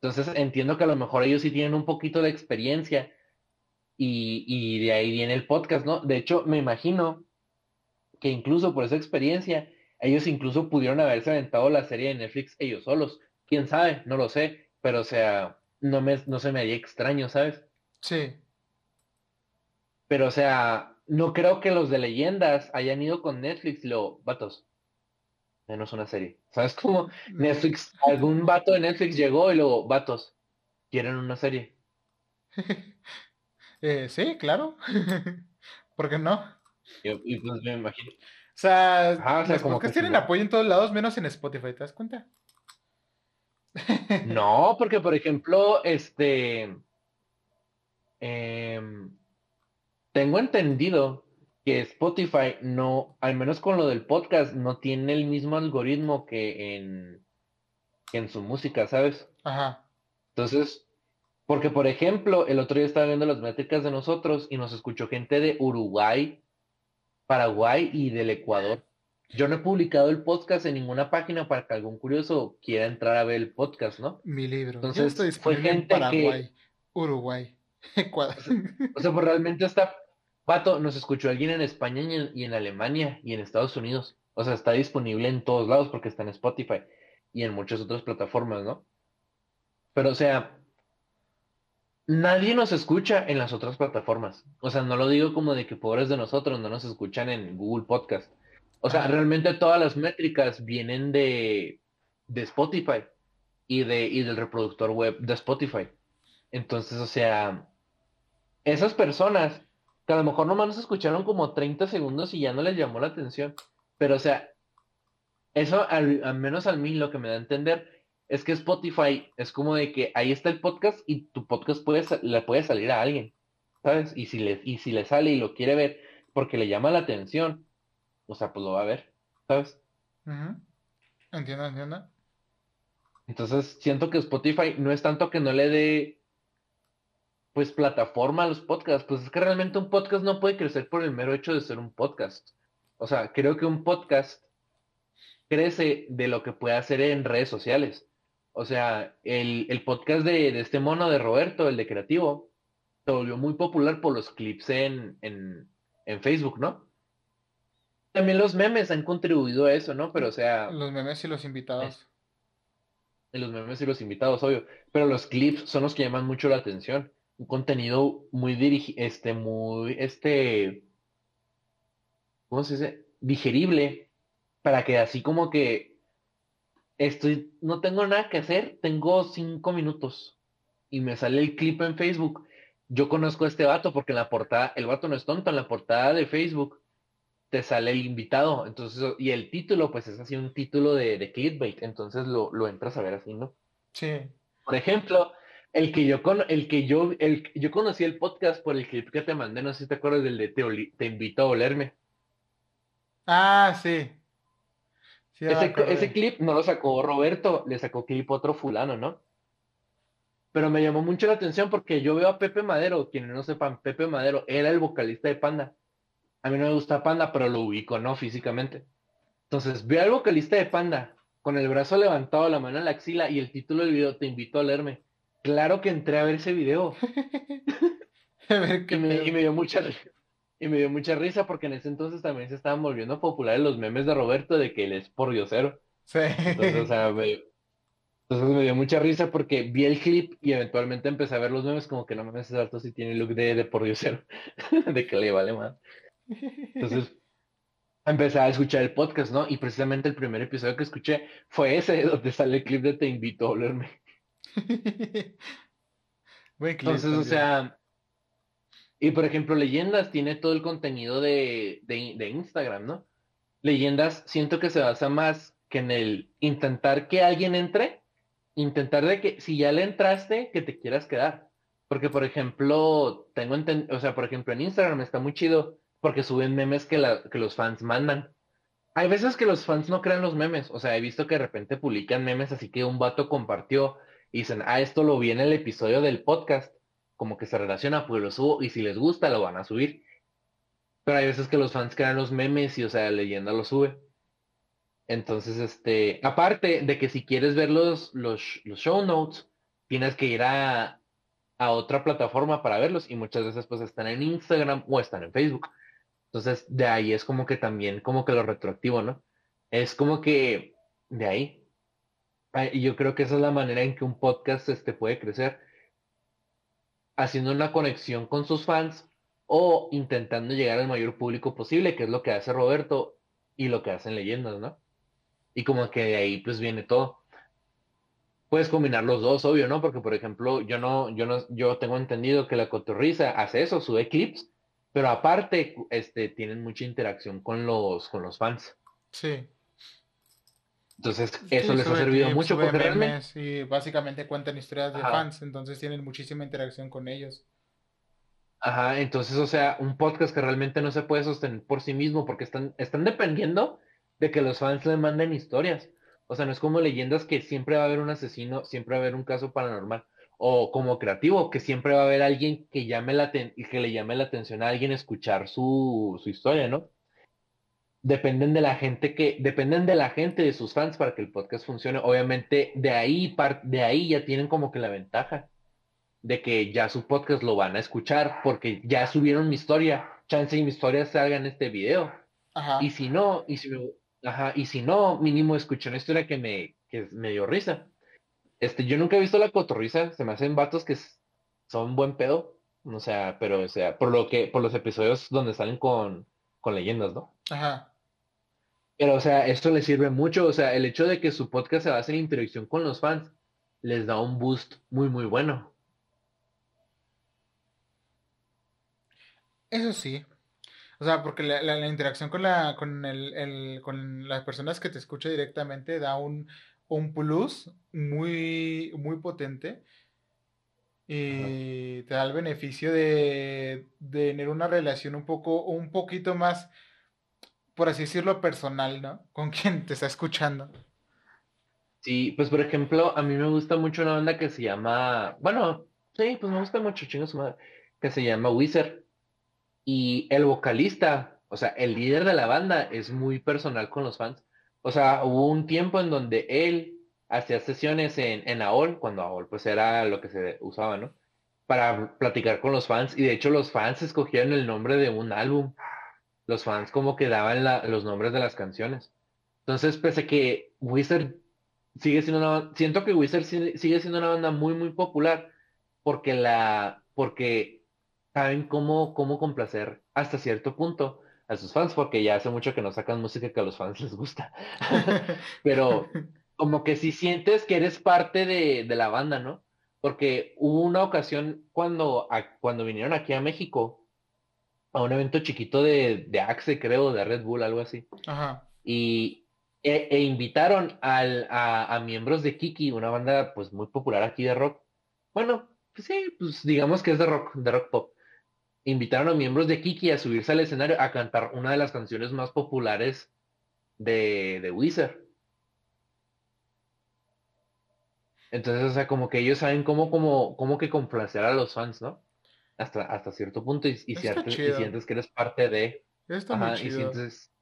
Entonces entiendo que a lo mejor ellos sí tienen un poquito de experiencia y, y de ahí viene el podcast, ¿no? De hecho, me imagino que incluso por esa experiencia, ellos incluso pudieron haberse aventado la serie de Netflix ellos solos. Quién sabe, no lo sé, pero o sea, no, me, no se me haría extraño, ¿sabes? Sí. Pero o sea, no creo que los de leyendas hayan ido con Netflix y luego, vatos, menos una serie. ¿Sabes cómo Netflix, algún vato de Netflix llegó y luego, vatos, quieren una serie? eh, sí, claro. ¿Por qué no? Y, pues me imagino. O sea, como que tienen apoyo en todos lados, menos en Spotify, ¿te das cuenta? No, porque por ejemplo, este. Em, tengo entendido que Spotify no, al menos con lo del podcast, no tiene el mismo algoritmo que en, que en su música, ¿sabes? Ajá. Entonces, porque por ejemplo, el otro día estaba viendo las métricas de nosotros y nos escuchó gente de Uruguay, Paraguay y del Ecuador. Yo no he publicado el podcast en ninguna página para que algún curioso quiera entrar a ver el podcast, ¿no? Mi libro. Entonces, fue gente en Paraguay, Uruguay, Ecuador. O sea, pues realmente está. Pato, nos escuchó alguien en España y en, Alemania y en Estados Unidos. O sea, está disponible en todos lados porque está en Spotify y en muchas otras plataformas, ¿no? Pero, o sea, nadie nos escucha en las otras plataformas. O sea, no lo digo como de que pobres de nosotros no nos escuchan en Google Podcast. O sea, realmente todas las métricas vienen de, de Spotify y, de, y del reproductor web de Spotify. Entonces, o sea, esas personas que a lo mejor nomás nos escucharon como 30 segundos y ya no les llamó la atención. Pero, o sea, eso al, al menos a mí lo que me da a entender es que Spotify es como de que ahí está el podcast y tu podcast puede, le puede salir a alguien, ¿sabes? Y si, le, y si le sale y lo quiere ver porque le llama la atención, o sea, pues lo va a ver, ¿sabes? Entiendo, entiendo. Entonces, siento que Spotify no es tanto que no le dé, pues, plataforma a los podcasts, pues es que realmente un podcast no puede crecer por el mero hecho de ser un podcast. O sea, creo que un podcast crece de lo que puede hacer en redes sociales. O sea, el, podcast de, este mono de Roberto, el de Creativo, se volvió muy popular por los clips en, Facebook, ¿no? También los memes han contribuido a eso, ¿no? Pero o sea... Los memes y los invitados. Eh, los memes y los invitados, obvio. Pero los clips son los que llaman mucho la atención. Un contenido muy dirigido, este, muy, este, ¿cómo se dice? Digerible. Para que así como que estoy, no tengo nada que hacer, tengo cinco minutos y me sale el clip en Facebook. Yo conozco a este vato porque en la portada, el vato no es tonto, en la portada de Facebook te sale el invitado, entonces, y el título, pues es así un título de, de clickbait, entonces lo, lo, entras a ver así, ¿no? Sí. Por ejemplo, el que yo con, el que yo, el, yo conocí el podcast por el clip que te mandé, no sé si te acuerdas del de Te, te invito a olerme. Ah, sí ese, clip no lo sacó Roberto, le sacó clip otro fulano, ¿no? pero me llamó mucho la atención porque yo veo a Pepe Madero, quienes no sepan, Pepe Madero era el vocalista de Panda. A mí no me gusta Panda, pero lo ubico, ¿no? Físicamente. Entonces, veo al vocalista de Panda con el brazo levantado, la mano en la axila y el título del video, te invito a leerme. Claro que entré a ver ese video. a ver, y, me, y, me, dio mucha y me dio mucha risa porque en ese entonces también se estaban volviendo populares los memes de Roberto de que él es por diosero. Sí. Entonces, o sea, me, entonces me dio mucha risa porque vi el clip y eventualmente empecé a ver los memes como que no me hace alto si tiene look de, de por diosero, de que le vale más. Entonces empecé a escuchar el podcast, ¿no? Y precisamente el primer episodio que escuché fue ese, donde sale el clip de Te invito a olerme. Entonces, o sea, y por ejemplo, Leyendas tiene todo el contenido de, de, de, Instagram, ¿no? Leyendas siento que se basa más que en el intentar que alguien entre, intentar de que si ya le entraste, que te quieras quedar. Porque, por ejemplo, tengo entendido, o sea, por ejemplo, en Instagram está muy chido porque suben memes que, la, que los fans mandan. Hay veces que los fans no crean los memes, o sea, he visto que de repente publican memes así que un vato compartió y dicen, ah, esto lo vi en el episodio del podcast, como que se relaciona, pues lo subo y si les gusta lo van a subir. Pero hay veces que los fans crean los memes y, o sea, la leyenda lo sube. Entonces, este, aparte de que si quieres ver los, los, los show notes, tienes que ir a, a otra plataforma para verlos y muchas veces pues están en Instagram o están en Facebook. Entonces, de ahí es como que también, como que lo retroactivo, ¿no? Es como que de ahí. Y yo creo que esa es la manera en que un podcast este, puede crecer. Haciendo una conexión con sus fans o intentando llegar al mayor público posible, que es lo que hace Roberto y lo que hacen leyendas, ¿no? Y como que de ahí pues viene todo. Puedes combinar los dos, obvio, ¿no? Porque, por ejemplo, yo no, yo no, yo tengo entendido que la cotorriza hace eso, sube clips, pero aparte, este, tienen mucha interacción con los, con los fans. Sí. Entonces, eso les ha servido mucho porque realmente... Y básicamente cuentan historias de fans, entonces tienen muchísima interacción con ellos. Ajá, entonces, o sea, un podcast que realmente no se puede sostener por sí mismo porque están, están dependiendo de que los fans le manden historias. O sea, no es como leyendas que siempre va a haber un asesino, siempre va a haber un caso paranormal. O como creativo, que siempre va a haber alguien que llame la que le llame la atención a alguien escuchar su, su historia, ¿no? Dependen de la gente que, dependen de la gente, de sus fans para que el podcast funcione. Obviamente, de ahí, de ahí ya tienen como que la ventaja de que ya su podcast lo van a escuchar porque ya subieron mi historia. Chance y mi historia salga en este video. Ajá. Y si no, y si, Ajá, y si no, mínimo escuché una historia que me, que me dio risa. Este, yo nunca he visto la cotorriza, se me hacen vatos que son buen pedo, o sea, pero, o sea, por lo que, por los episodios donde salen con, con leyendas, ¿no? Ajá. Pero, o sea, esto les sirve mucho, o sea, el hecho de que su podcast se base en interacción con los fans, les da un boost muy, muy bueno. Eso sí, o sea, porque la, la, interacción con, la, con, el, el, con las personas que te escuchan directamente da un, un plus muy, muy potente y te da el beneficio de, de, tener una relación un poco, un poquito más, por así decirlo, personal, ¿no? Con quien te está escuchando. Sí, pues por ejemplo, a mí me gusta mucho una banda que se llama, bueno, sí, pues me gusta mucho, chingo su madre, que se llama Wizard. Y el vocalista, o sea, el líder de la banda es muy personal con los fans. O sea, hubo un tiempo en donde él hacía sesiones en, en AOL, cuando AOL pues era lo que se usaba, ¿no? Para platicar con los fans. Y de hecho los fans escogieron el nombre de un álbum. Los fans como que daban los nombres de las canciones. Entonces, pese a que Wizard sigue siendo una siento que Wizard sigue siendo una banda muy, muy popular porque la, porque saben cómo, cómo complacer hasta cierto punto a sus fans, porque ya hace mucho que no sacan música que a los fans les gusta. Pero como que si sientes que eres parte de, la banda, ¿no? Porque hubo una ocasión cuando, cuando vinieron aquí a México, a un evento chiquito de, de Axe, creo, de Red Bull, algo así. Ajá. Y e, e invitaron al, a, a, miembros de Kiki, una banda pues muy popular aquí de rock. Bueno, pues sí, pues digamos que es de rock, de rock pop invitaron a miembros de Kiki a subirse al escenario a cantar una de las canciones más populares de, de Wizard. Entonces, o sea, como que ellos saben cómo, cómo, cómo que complacer a los fans, ¿no? Hasta, hasta cierto punto y, y, cierto- y sientes que eres parte de... Está muy Ajá, y chido. sientes...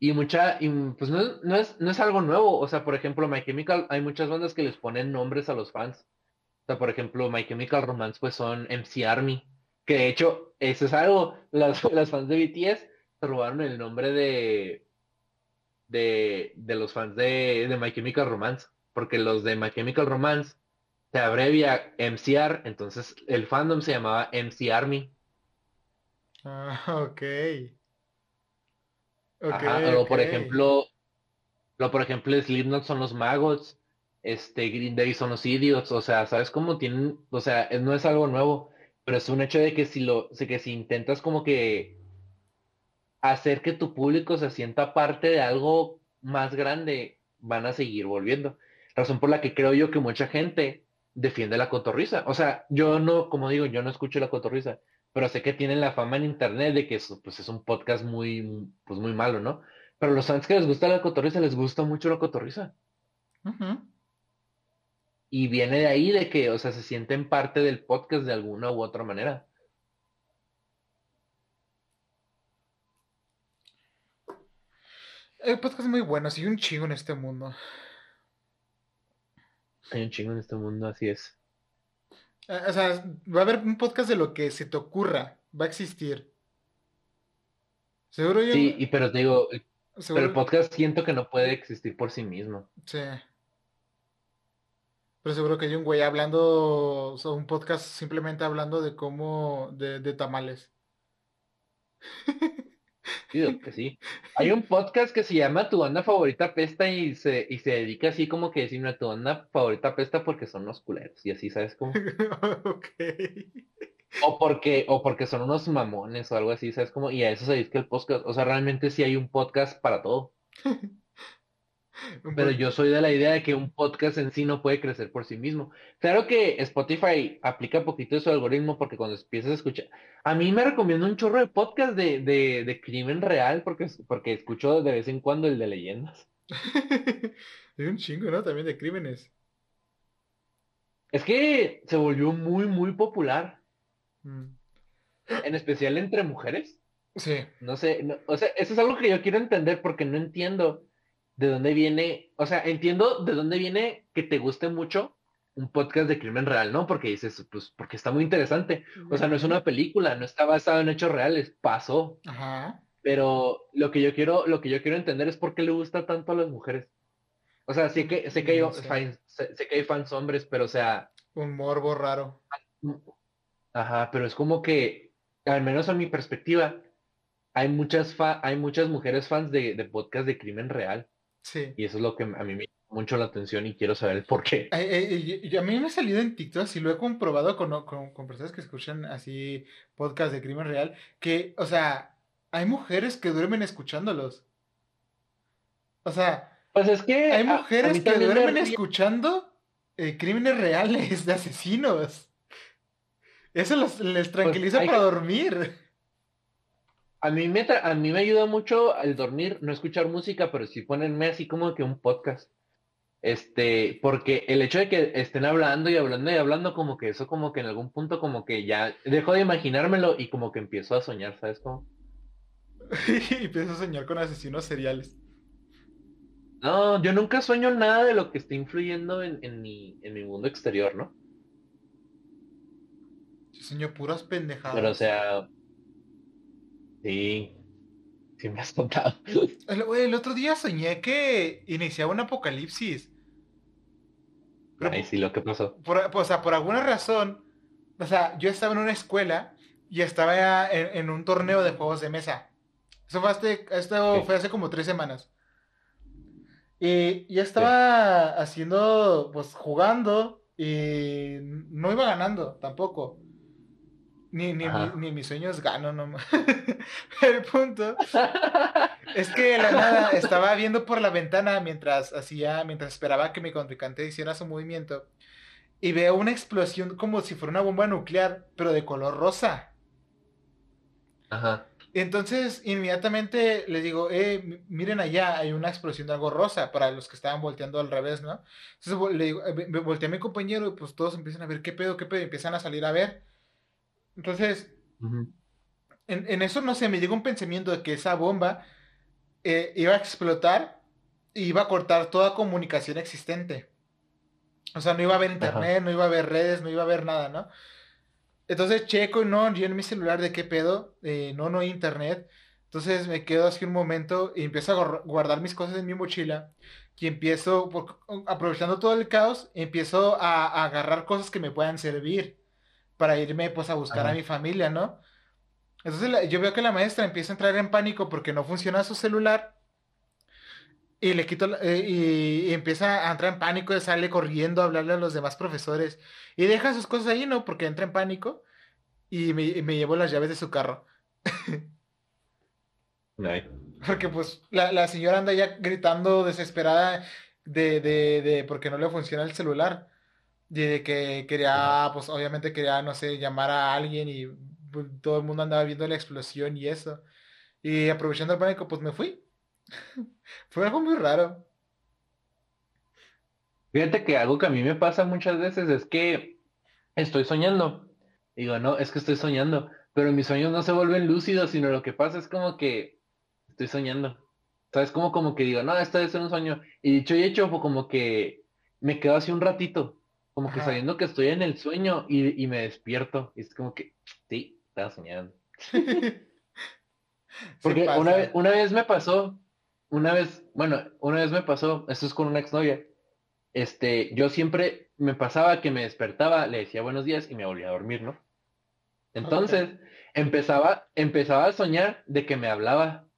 Y mucha, y pues no, es- no es, no es algo nuevo, o sea, por ejemplo, My Chemical, hay muchas bandas que les ponen nombres a los fans. O sea, por ejemplo, My Chemical Romance, pues son MC Army, que de hecho, eso es algo, las, las fans de BTS se robaron el nombre de, de, de los fans de, de My Chemical Romance, porque los de My Chemical Romance se abrevia MCR, entonces el fandom se llamaba MC Army. Ah, ok. Ok, Ajá, o por ejemplo, lo por ejemplo, Slipknot son los maggots, este Green Day son los idiots, o sea, ¿sabes cómo tienen? O sea, no es algo nuevo, pero es un hecho de que si lo, que si intentas como que hacer que tu público se sienta parte de algo más grande, van a seguir volviendo. Razón por la que creo yo que mucha gente defiende la cotorriza. O sea, yo no, como digo, yo no escucho la cotorriza, pero sé que tienen la fama en internet de que eso, pues, es un podcast muy, pues, muy malo, ¿no? Pero los fans que les gusta la cotorriza, les gusta mucho la cotorriza. Y viene de ahí de que, o sea, se sienten parte del podcast de alguna u otra manera. El podcast es muy bueno, sí, un chingo en este mundo. Hay un chingo en este mundo, así es. Eh, O sea, va a haber un podcast de lo que se te ocurra. Va a existir. Seguro yo. Sí, y pero te digo, pero el podcast siento que no puede existir por sí mismo. Sí. Pero seguro que hay un güey hablando, o sea, un podcast simplemente hablando de cómo, de, de tamales. Sí, digo que sí. Hay un podcast que se llama Tu banda favorita pesta y se, y se dedica así como que decir, "No, tu banda favorita pesta porque son los culeros. Y así, ¿sabes cómo? Ok. O porque, o porque son unos mamones o algo así, ¿sabes cómo? Y a eso se dedica el podcast. O sea, realmente sí hay un podcast para todo. Pero yo soy de la idea de que un podcast en sí no puede crecer por sí mismo. Claro que Spotify aplica poquito su algoritmo porque cuando empiezas a escuchar, a mí me recomienda un chorro de podcast de, de, de crimen real porque, porque escucho de vez en cuando el de leyendas. Hay un chingo, ¿no? También de crímenes. Es que se volvió muy, muy popular, Mm. en especial entre mujeres. Sí. No sé, no- o sea, eso es algo que yo quiero entender porque no entiendo de dónde viene, o sea, entiendo de dónde viene que te guste mucho un podcast de crimen real, ¿no? Porque dices, pues, porque está muy interesante. O sea, no es una película, no está basado en hechos reales, pasó. Ajá. Pero lo que yo quiero, lo que yo quiero entender es por qué le gusta tanto a las mujeres. O sea, sé que, sé que hay, No sé. fans, sé, sé que hay fans hombres, pero o sea, Un morbo raro. ajá, pero es como que, al menos a mi perspectiva, hay muchas fa- hay muchas mujeres fans de, de podcast de crimen real. Sí. Y eso es lo que a mí me llama mucho la atención y quiero saber el por qué. Ay, y- y a mí me ha salido en TikTok, y lo he comprobado con, con, con personas que escuchan así podcast de crimen real, que, o sea, hay mujeres que duermen escuchándolos. O sea, Pues es que hay a- a mujeres que me duermen escuchando eh, crímenes reales de asesinos. Eso los- les tranquiliza Pues hay para dormir. A mí me, a mí me ayuda mucho al dormir, no escuchar música, pero sí ponerme así como que un podcast. Este, porque el hecho de que estén hablando y hablando y hablando, como que eso como que en algún punto como que ya dejo de imaginármelo y como que empiezo a soñar, ¿sabes cómo? y empiezo a soñar con asesinos seriales. No, yo nunca sueño nada de lo que esté influyendo en, en mi, en mi mundo exterior, ¿no? Yo sueño puras pendejadas. Pero o sea, sí, sí me has contado. El, otro día soñé que iniciaba un apocalipsis. Pero Ay, sí, lo que pasó. por, o sea, por alguna razón, o sea, yo estaba en una escuela y estaba en, en un torneo de juegos de mesa. Eso fue, hace- esto Sí. fue hace como tres semanas. Y ya estaba haciendo, pues jugando y no iba ganando tampoco. Ni, ni, mi- ni mis sueños gano, no. ma- El punto es que de la nada estaba viendo por la ventana mientras hacía, mientras esperaba que mi contrincante hiciera su movimiento y veo una explosión como si fuera una bomba nuclear, pero de color rosa. Ajá. Entonces, inmediatamente le digo, eh, miren allá, hay una explosión de algo rosa para los que estaban volteando al revés, ¿no? Entonces le digo, eh, volteé a mi compañero y pues todos empiezan a ver qué pedo, qué pedo, y empiezan a salir a ver. Entonces, en, eso, no sé, me llegó un pensamiento de que esa bomba eh, iba a explotar y iba a cortar toda comunicación existente. O sea, no iba a haber internet, no iba a haber redes, no iba a haber nada, ¿no? Entonces checo, no, yo en mi celular de qué pedo, eh, no, no hay internet. Entonces me quedo así un momento y empiezo a guardar mis cosas en mi mochila y empiezo, aprovechando todo el caos, empiezo a, agarrar cosas que me puedan servir para irme pues a buscar a mi familia, ¿no? Entonces yo veo que la maestra empieza a entrar en pánico porque no funciona su celular y le quito eh, y, empieza a entrar en pánico y sale corriendo a hablarle a los demás profesores y deja sus cosas ahí, ¿no? Porque entra en pánico y me, me llevó las llaves de su carro. Porque pues la, señora anda ya gritando desesperada de, de, de porque no le funciona el celular. De que quería, pues obviamente quería, no sé, llamar a alguien y pues, todo el mundo andaba viendo la explosión y eso. Y aprovechando el pánico, pues me fui. Fue algo muy raro. Fíjate que algo que a mí me pasa muchas veces es que estoy soñando. Digo, no, es que estoy soñando, pero mis sueños no se vuelven lúcidos, sino lo que pasa es como que estoy soñando. ¿Sabes? Como, como que digo, no, esto debe ser un sueño. Y dicho y hecho, como que me quedo así un ratito, como que sabiendo que estoy en el sueño y, y me despierto. Y es como que, sí, estaba soñando. Porque una, vez, una vez me pasó, una vez, bueno, una vez me pasó, esto es con una exnovia, este, yo siempre me pasaba que me despertaba, le decía buenos días y me volvía a dormir, ¿no? Entonces, empezaba, empezaba a soñar de que me hablaba.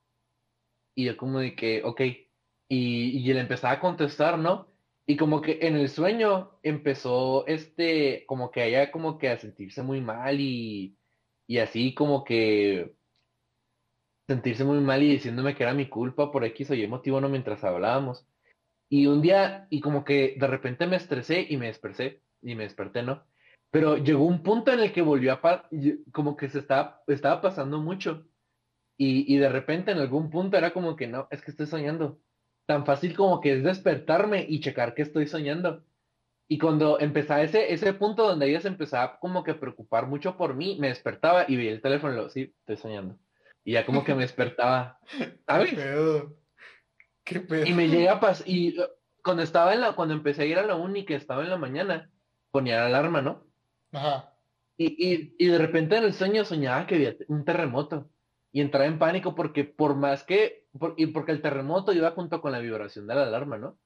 Y yo como de que, ok, y, y le empezaba a contestar, ¿no? Y como que en el sueño empezó este, como que allá como que a sentirse muy mal y, y así como que sentirse muy mal y diciéndome que era mi culpa por X o Y motivo no mientras hablábamos. Y un día, y como que de repente me estresé y me desperté, y me desperté, ¿no? Pero llegó un punto en el que volvió a, como que se estaba, estaba pasando mucho. Y, y de repente en algún punto era como que no, es que estoy soñando. Tan fácil como que es despertarme y checar que estoy soñando. Y cuando empezaba ese, ese punto donde ella se empezaba como que a preocupar mucho por mí, me despertaba y veía el teléfono y lo, sí, estoy soñando. Y ya como que me despertaba. ¿Sabes? ¿Qué pedo? Y me llega a pasar, y cuando estaba en la, cuando empecé a ir a la uni, que estaba en la mañana, ponía la alarma, ¿no? Ajá. Y, y, de repente en el sueño soñaba que había un terremoto. Y entraba en pánico porque por más que, y porque el terremoto iba junto con la vibración de la alarma, ¿no?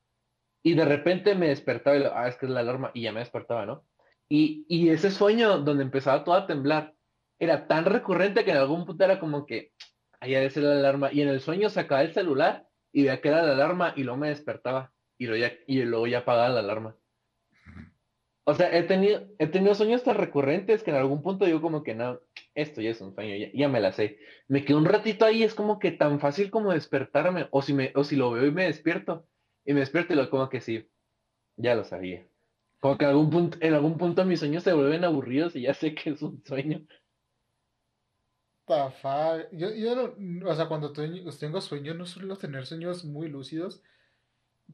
Y de repente me despertaba y lo, ah, es que es la alarma, y ya me despertaba, ¿no? Y, y ese sueño donde empezaba todo a temblar, era tan recurrente que en algún punto era como que, allá debe ser la alarma. Y en el sueño sacaba el celular y veía que era la alarma y luego me despertaba. Y luego ya, y luego ya apagaba la alarma. O sea, he tenido, he tenido sueños tan recurrentes que en algún punto digo como que no, esto ya es un sueño, ya, me la sé. Me quedo un ratito ahí, es como que tan fácil como despertarme, o si me, o si lo veo y me despierto, y me despierto y lo como que sí, ya lo sabía. Como que algún punto, en algún punto mis sueños se vuelven aburridos y ya sé que es un sueño. Yo, yo no, o sea, cuando tengo sueños, no suelo tener sueños muy lúcidos,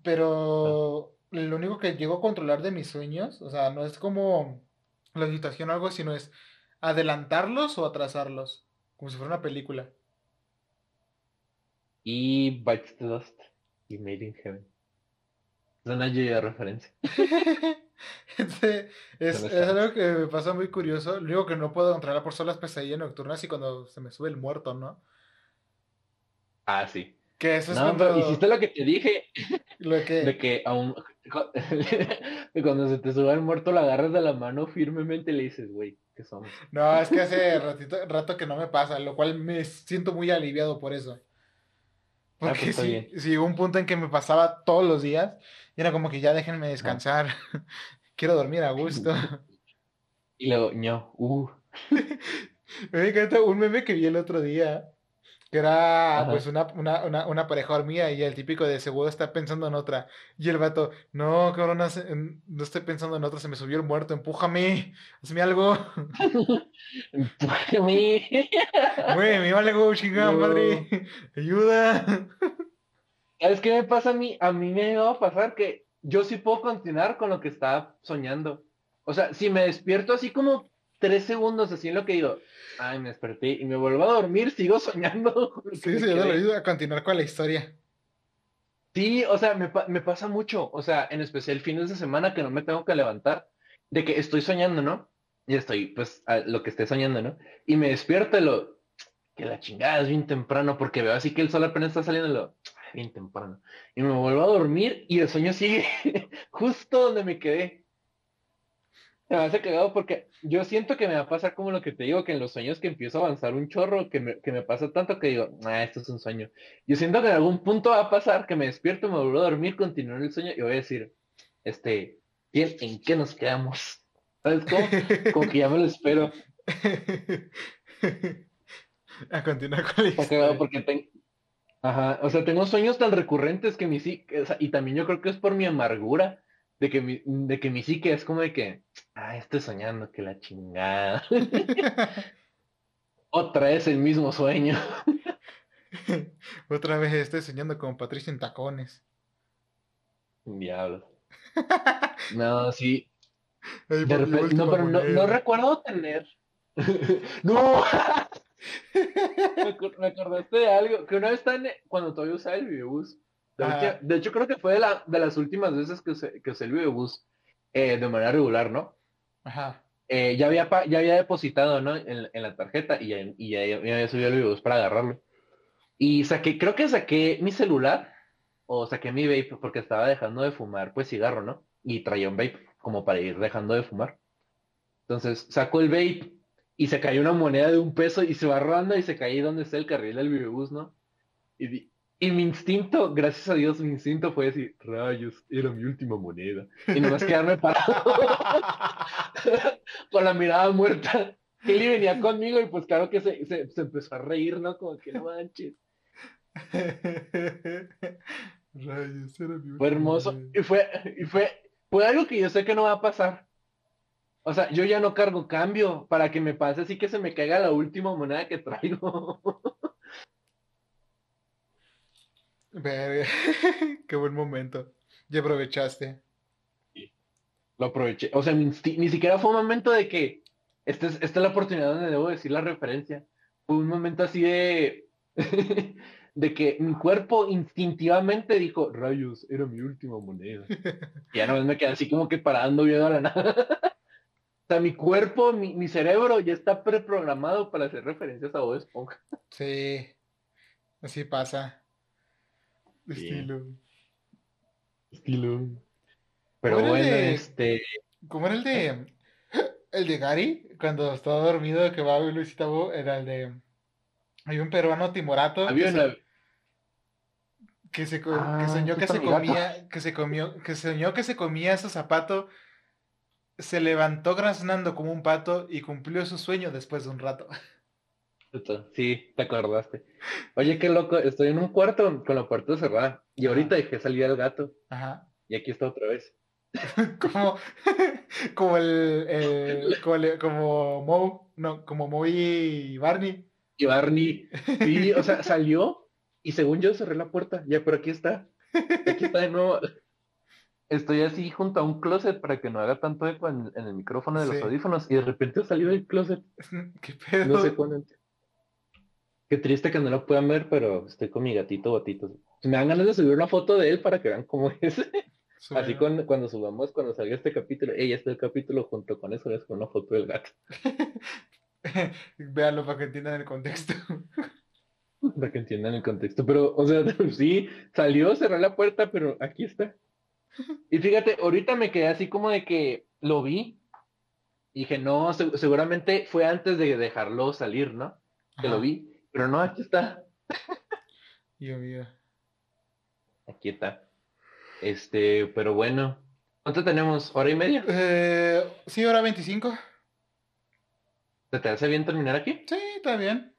pero lo único que llego a controlar de mis sueños, o sea, no es como la agitación o algo, sino es adelantarlos o atrasarlos, como si fuera una película. Y Bites the Dust y Made in Heaven. Es una de referencia. Este, es, algo que me pasa muy curioso. Lo único que no puedo controlar por son las pesadillas nocturnas y cuando se me sube el muerto, ¿no? Ah, sí. Que eso es cuando... hiciste lo que te dije. ¿Lo que? De que aún... cuando se te sube el muerto, lo agarras de la mano firmemente y le dices, güey, ¿qué somos? No, es que hace ratito, rato que no me pasa, lo cual me siento muy aliviado por eso. Ah, Porque pues si, hubo un punto en que me pasaba todos los días y era como que ya déjenme descansar. Quiero dormir a gusto. Y luego, no, uh. me encanta un meme que vi el otro día. Que era Ajá. pues una, una, una, una pareja dormida y el típico de seguro está pensando en otra. Y el vato, no, cabrón, no, estoy pensando en otra, se me subió el muerto, empújame, hazme algo, Empújame. muéveme algo, chingada No. madre, ayuda. ¿Sabes qué me pasa a mí? A mí me ha llegado a pasar que yo sí puedo continuar con lo que estaba soñando. O sea, si me despierto así como tres segundos así en lo que digo, ay, me desperté y me vuelvo a dormir, sigo soñando. Sí, sí, yo lo a continuar con la historia. Sí, o sea, me, me pasa mucho, o sea, en especial fines de semana que no me tengo que levantar, de que estoy soñando, ¿no? Y estoy, pues, a lo que esté soñando, ¿no? Y me despierto y lo, que la chingada es bien temprano, porque veo así que el sol apenas está saliendo y lo, "Ay, bien temprano. Y me vuelvo a dormir y el sueño sigue justo donde me quedé. Se me hace cagado porque yo siento que me va a pasar como lo que te digo, que en los sueños que empiezo a avanzar un chorro, que me, que me pasa tanto que digo, ah, esto es un sueño. Yo siento que en algún punto va a pasar que me despierto, me vuelvo a dormir, continúo en el sueño y voy a decir, este, bien, ¿en qué nos quedamos? ¿Sabes cómo? Como que ya me lo espero. a continuar con la historia. porque tengo, ajá, o sea, tengo sueños tan recurrentes que mi sea, y también yo creo que es por mi amargura, de que mi, de que mi psique es como de que, ah, estoy soñando, que la chingada. Otra vez el mismo sueño. Otra vez estoy soñando con Patricia en tacones. Diablo. No, sí. Ay, De por mi repente, no, pero no, no recuerdo tener. ¡No! Me, acor- me acordaste de algo. Que una vez estaba en- cuando todavía usaba el videobús. De, Ajá. última- de hecho, creo que fue de, la, de las últimas veces que usé, que usé el videobús eh, de manera regular, ¿no? Ajá. Eh, ya, había, ya había depositado, ¿no? En, en la tarjeta y ya, y ya, ya había subido el videobús para agarrarlo. Y saqué, creo que saqué mi celular o saqué mi vape porque estaba dejando de fumar, pues cigarro, ¿no? Y traía un vape como para ir dejando de fumar. Entonces saco el vape y se cayó una moneda de un peso y se va rodando y se cae ahí donde está el carril del videobús, ¿no? Y, y mi instinto, gracias a Dios, mi instinto fue decir, rayos, era mi última moneda. Y nomás quedarme parado con la mirada muerta. Kelly venía conmigo y pues claro que se, se, se empezó a reír, ¿no? Como que no manches. Rayos, era mi Fue hermoso. última Y fue, y fue, fue algo que yo sé que no va a pasar. O sea, yo ya no cargo cambio para que me pase así que se me caiga la última moneda que traigo. Verga. Qué buen momento. Ya aprovechaste. Lo aproveché. O sea, insti- ni siquiera fue un momento de que esta es, esta es la oportunidad donde debo decir la referencia. Fue un momento así de, de que mi cuerpo instintivamente dijo, rayos, era mi última moneda. Y ya no me quedé así como que parando viendo a la nada. O sea, mi cuerpo, mi, mi cerebro ya está preprogramado para hacer referencias a Bob Esponja. Sí. Así pasa. Estilo. Estilo. Pero ¿Cómo era el bueno, de- este. ¿Cómo era el de. El de Gary? Cuando estaba dormido que va a ver Luisita Bo, era el de. Hay un peruano timorato Había que, se, una. que, se co- Ah, que soñó que se comía, que se comió, que soñó que se comía su zapato, se levantó graznando como un pato y cumplió su sueño después de un rato. Sí, te acordaste. Oye, qué loco, estoy en un cuarto con la puerta cerrada y Ajá. ahorita dejé salir al gato Ajá. y aquí está otra vez. Como, como el, el- como, el- como Moe, no, como Moe y Barney. Y Barney, sí, o sea, salió y según yo cerré la puerta, ya, pero aquí está. Aquí está de nuevo. Estoy así junto a un closet para que no haga tanto eco en, en el micrófono de los audífonos y de repente salió del closet. ¿Qué pedo? No sé cuándo. Qué triste que no lo puedan ver, pero estoy con mi gatito Botito. Me dan ganas de subir una foto de él para que vean cómo es. Así cuando, cuando subamos, cuando salga este capítulo, ella está el capítulo junto con eso, es con una foto del gato. Véanlo para que entiendan el contexto. Para que entiendan el contexto. Pero, o sea, sí, salió, cerró la puerta, pero aquí está. Y fíjate, ahorita me quedé así como de que lo vi. Y dije, no, se- seguramente fue antes de dejarlo salir, ¿no? Que lo vi. Pero no, aquí está. Dios mío. Aquí está. Este, pero bueno. ¿Cuánto tenemos? ¿Hora y media? Eh, sí, hora 25. ¿Se te hace bien terminar aquí? Sí, está bien.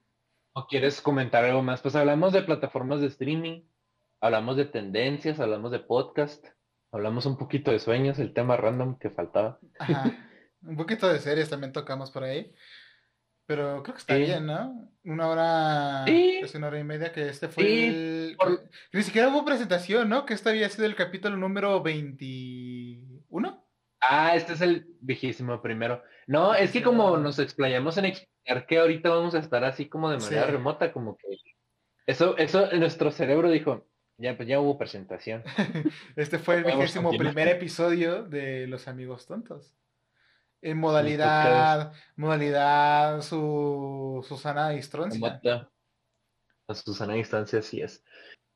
¿O quieres comentar algo más? Pues hablamos de plataformas de streaming, hablamos de tendencias, hablamos de podcast, hablamos un poquito de sueños, el tema random que faltaba. Ajá. Un poquito de series también tocamos por ahí. Pero creo que está bien, ¿no? Una hora, Sí. es una hora y media que este fue el... por- Ni siquiera hubo presentación, ¿no? Que este había sido el capítulo número 21. Ah, este es el viejísimo primero. No, es que como no. nos explayamos en explicar que ahorita vamos a estar así como de manera Sí. remota, como que eso, eso nuestro cerebro dijo, ya pues ya hubo presentación. Este fue el vigésimo primer episodio de Los Amigos Tontos. En modalidad, modalidad su Susana Distroncia. Remota. A Susana distancia, así es.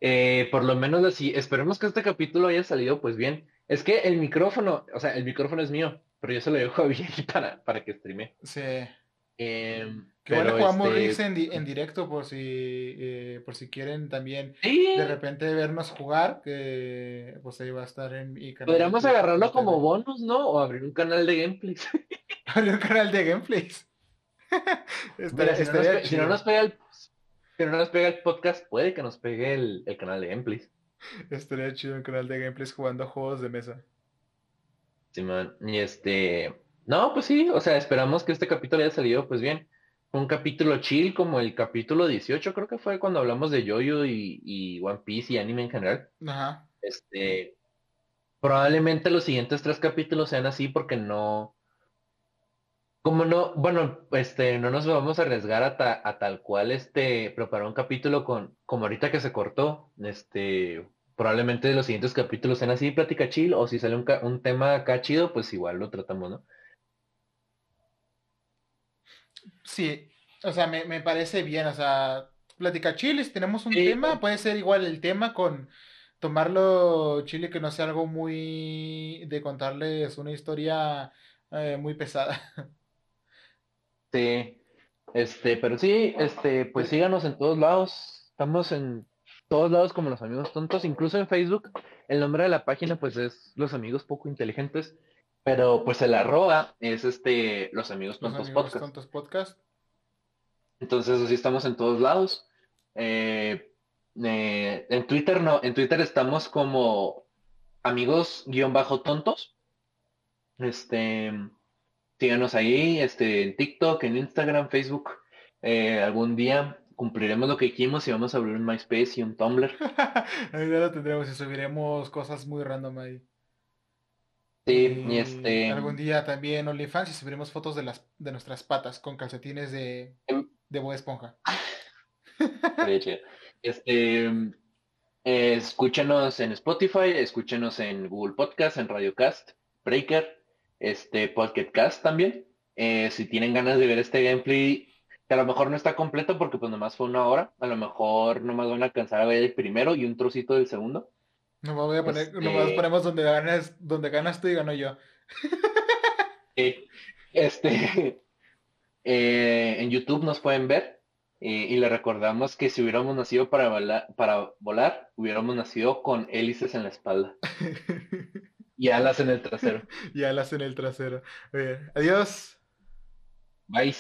Eh, por lo menos así, esperemos que este capítulo haya salido pues bien. Es que el micrófono, o sea, el micrófono es mío, pero yo se lo dejo a Vieri para, para que streame. Sí. Em, Que pero jugamos este, en, di- en directo por si, eh, por si quieren también sí, de repente vernos jugar, que pues ahí va a estar en mi canal. podríamos agarrarlo como bonus, ¿no? O abrir un canal de gameplays. Abrir un canal de gameplays. Estaría, Mira, si, no nos, si no pega el, si no nos pega el podcast, puede que nos pegue el, el canal de gameplays. Estaría chido un canal de gameplays jugando juegos de mesa. Y este, no, pues sí, o sea, esperamos que este capítulo haya salido pues bien. Un capítulo chill como el capítulo 18, creo que fue cuando hablamos de Jojo y, y One Piece y anime en general. Ajá. Este, probablemente los siguientes tres capítulos sean así porque no, como no, bueno, este, no nos vamos a arriesgar a, ta- a tal cual este, preparar un capítulo con, como ahorita que se cortó, este, probablemente los siguientes capítulos sean así, plática chill, o si sale un, un tema acá chido, pues igual lo tratamos, ¿no? Sí, o sea, me, me parece bien, o sea, plática chiles, tenemos un Sí. tema, puede ser igual el tema con tomarlo chile que no sea algo muy de contarles una historia eh, muy pesada. Sí, este, pero sí, este, pues síganos en todos lados, estamos en todos lados como los amigos tontos, incluso en Facebook, el nombre de la página pues es Los Amigos Poco Inteligentes, pero pues el arroba es este, Los Amigos Los Tontos amigos Podcast. tontos podcast. Entonces así estamos en todos lados. Eh, eh, en Twitter no, en Twitter estamos como amigos-tontos. Este, síganos ahí, este, en TikTok, en Instagram, Facebook. Eh, algún día cumpliremos lo que dijimos y vamos a abrir un MySpace y un Tumblr. Ahí ya lo tendremos y subiremos cosas muy random ahí. Sí, y este, Algún día también OnlyFans y subiremos fotos de las de nuestras patas con calcetines de, de Bob Esponja. Este, eh, escúchenos en Spotify, escúchenos en Google Podcast, en Radiocast, Breaker, este Podcast también. Eh, si tienen ganas de ver este gameplay, que a lo mejor no está completo porque pues nomás fue una hora, a lo mejor nomás van a alcanzar a ver el primero y un trocito del segundo. Nomás voy a poner, Este- nomás ponemos donde ganas, donde ganas tú y gano yo. Este, eh, en YouTube nos pueden ver eh, y le recordamos que si hubiéramos nacido para volar, para volar, hubiéramos nacido con hélices en la espalda y alas en el trasero. y alas en el trasero. Bien. Adiós. Bye.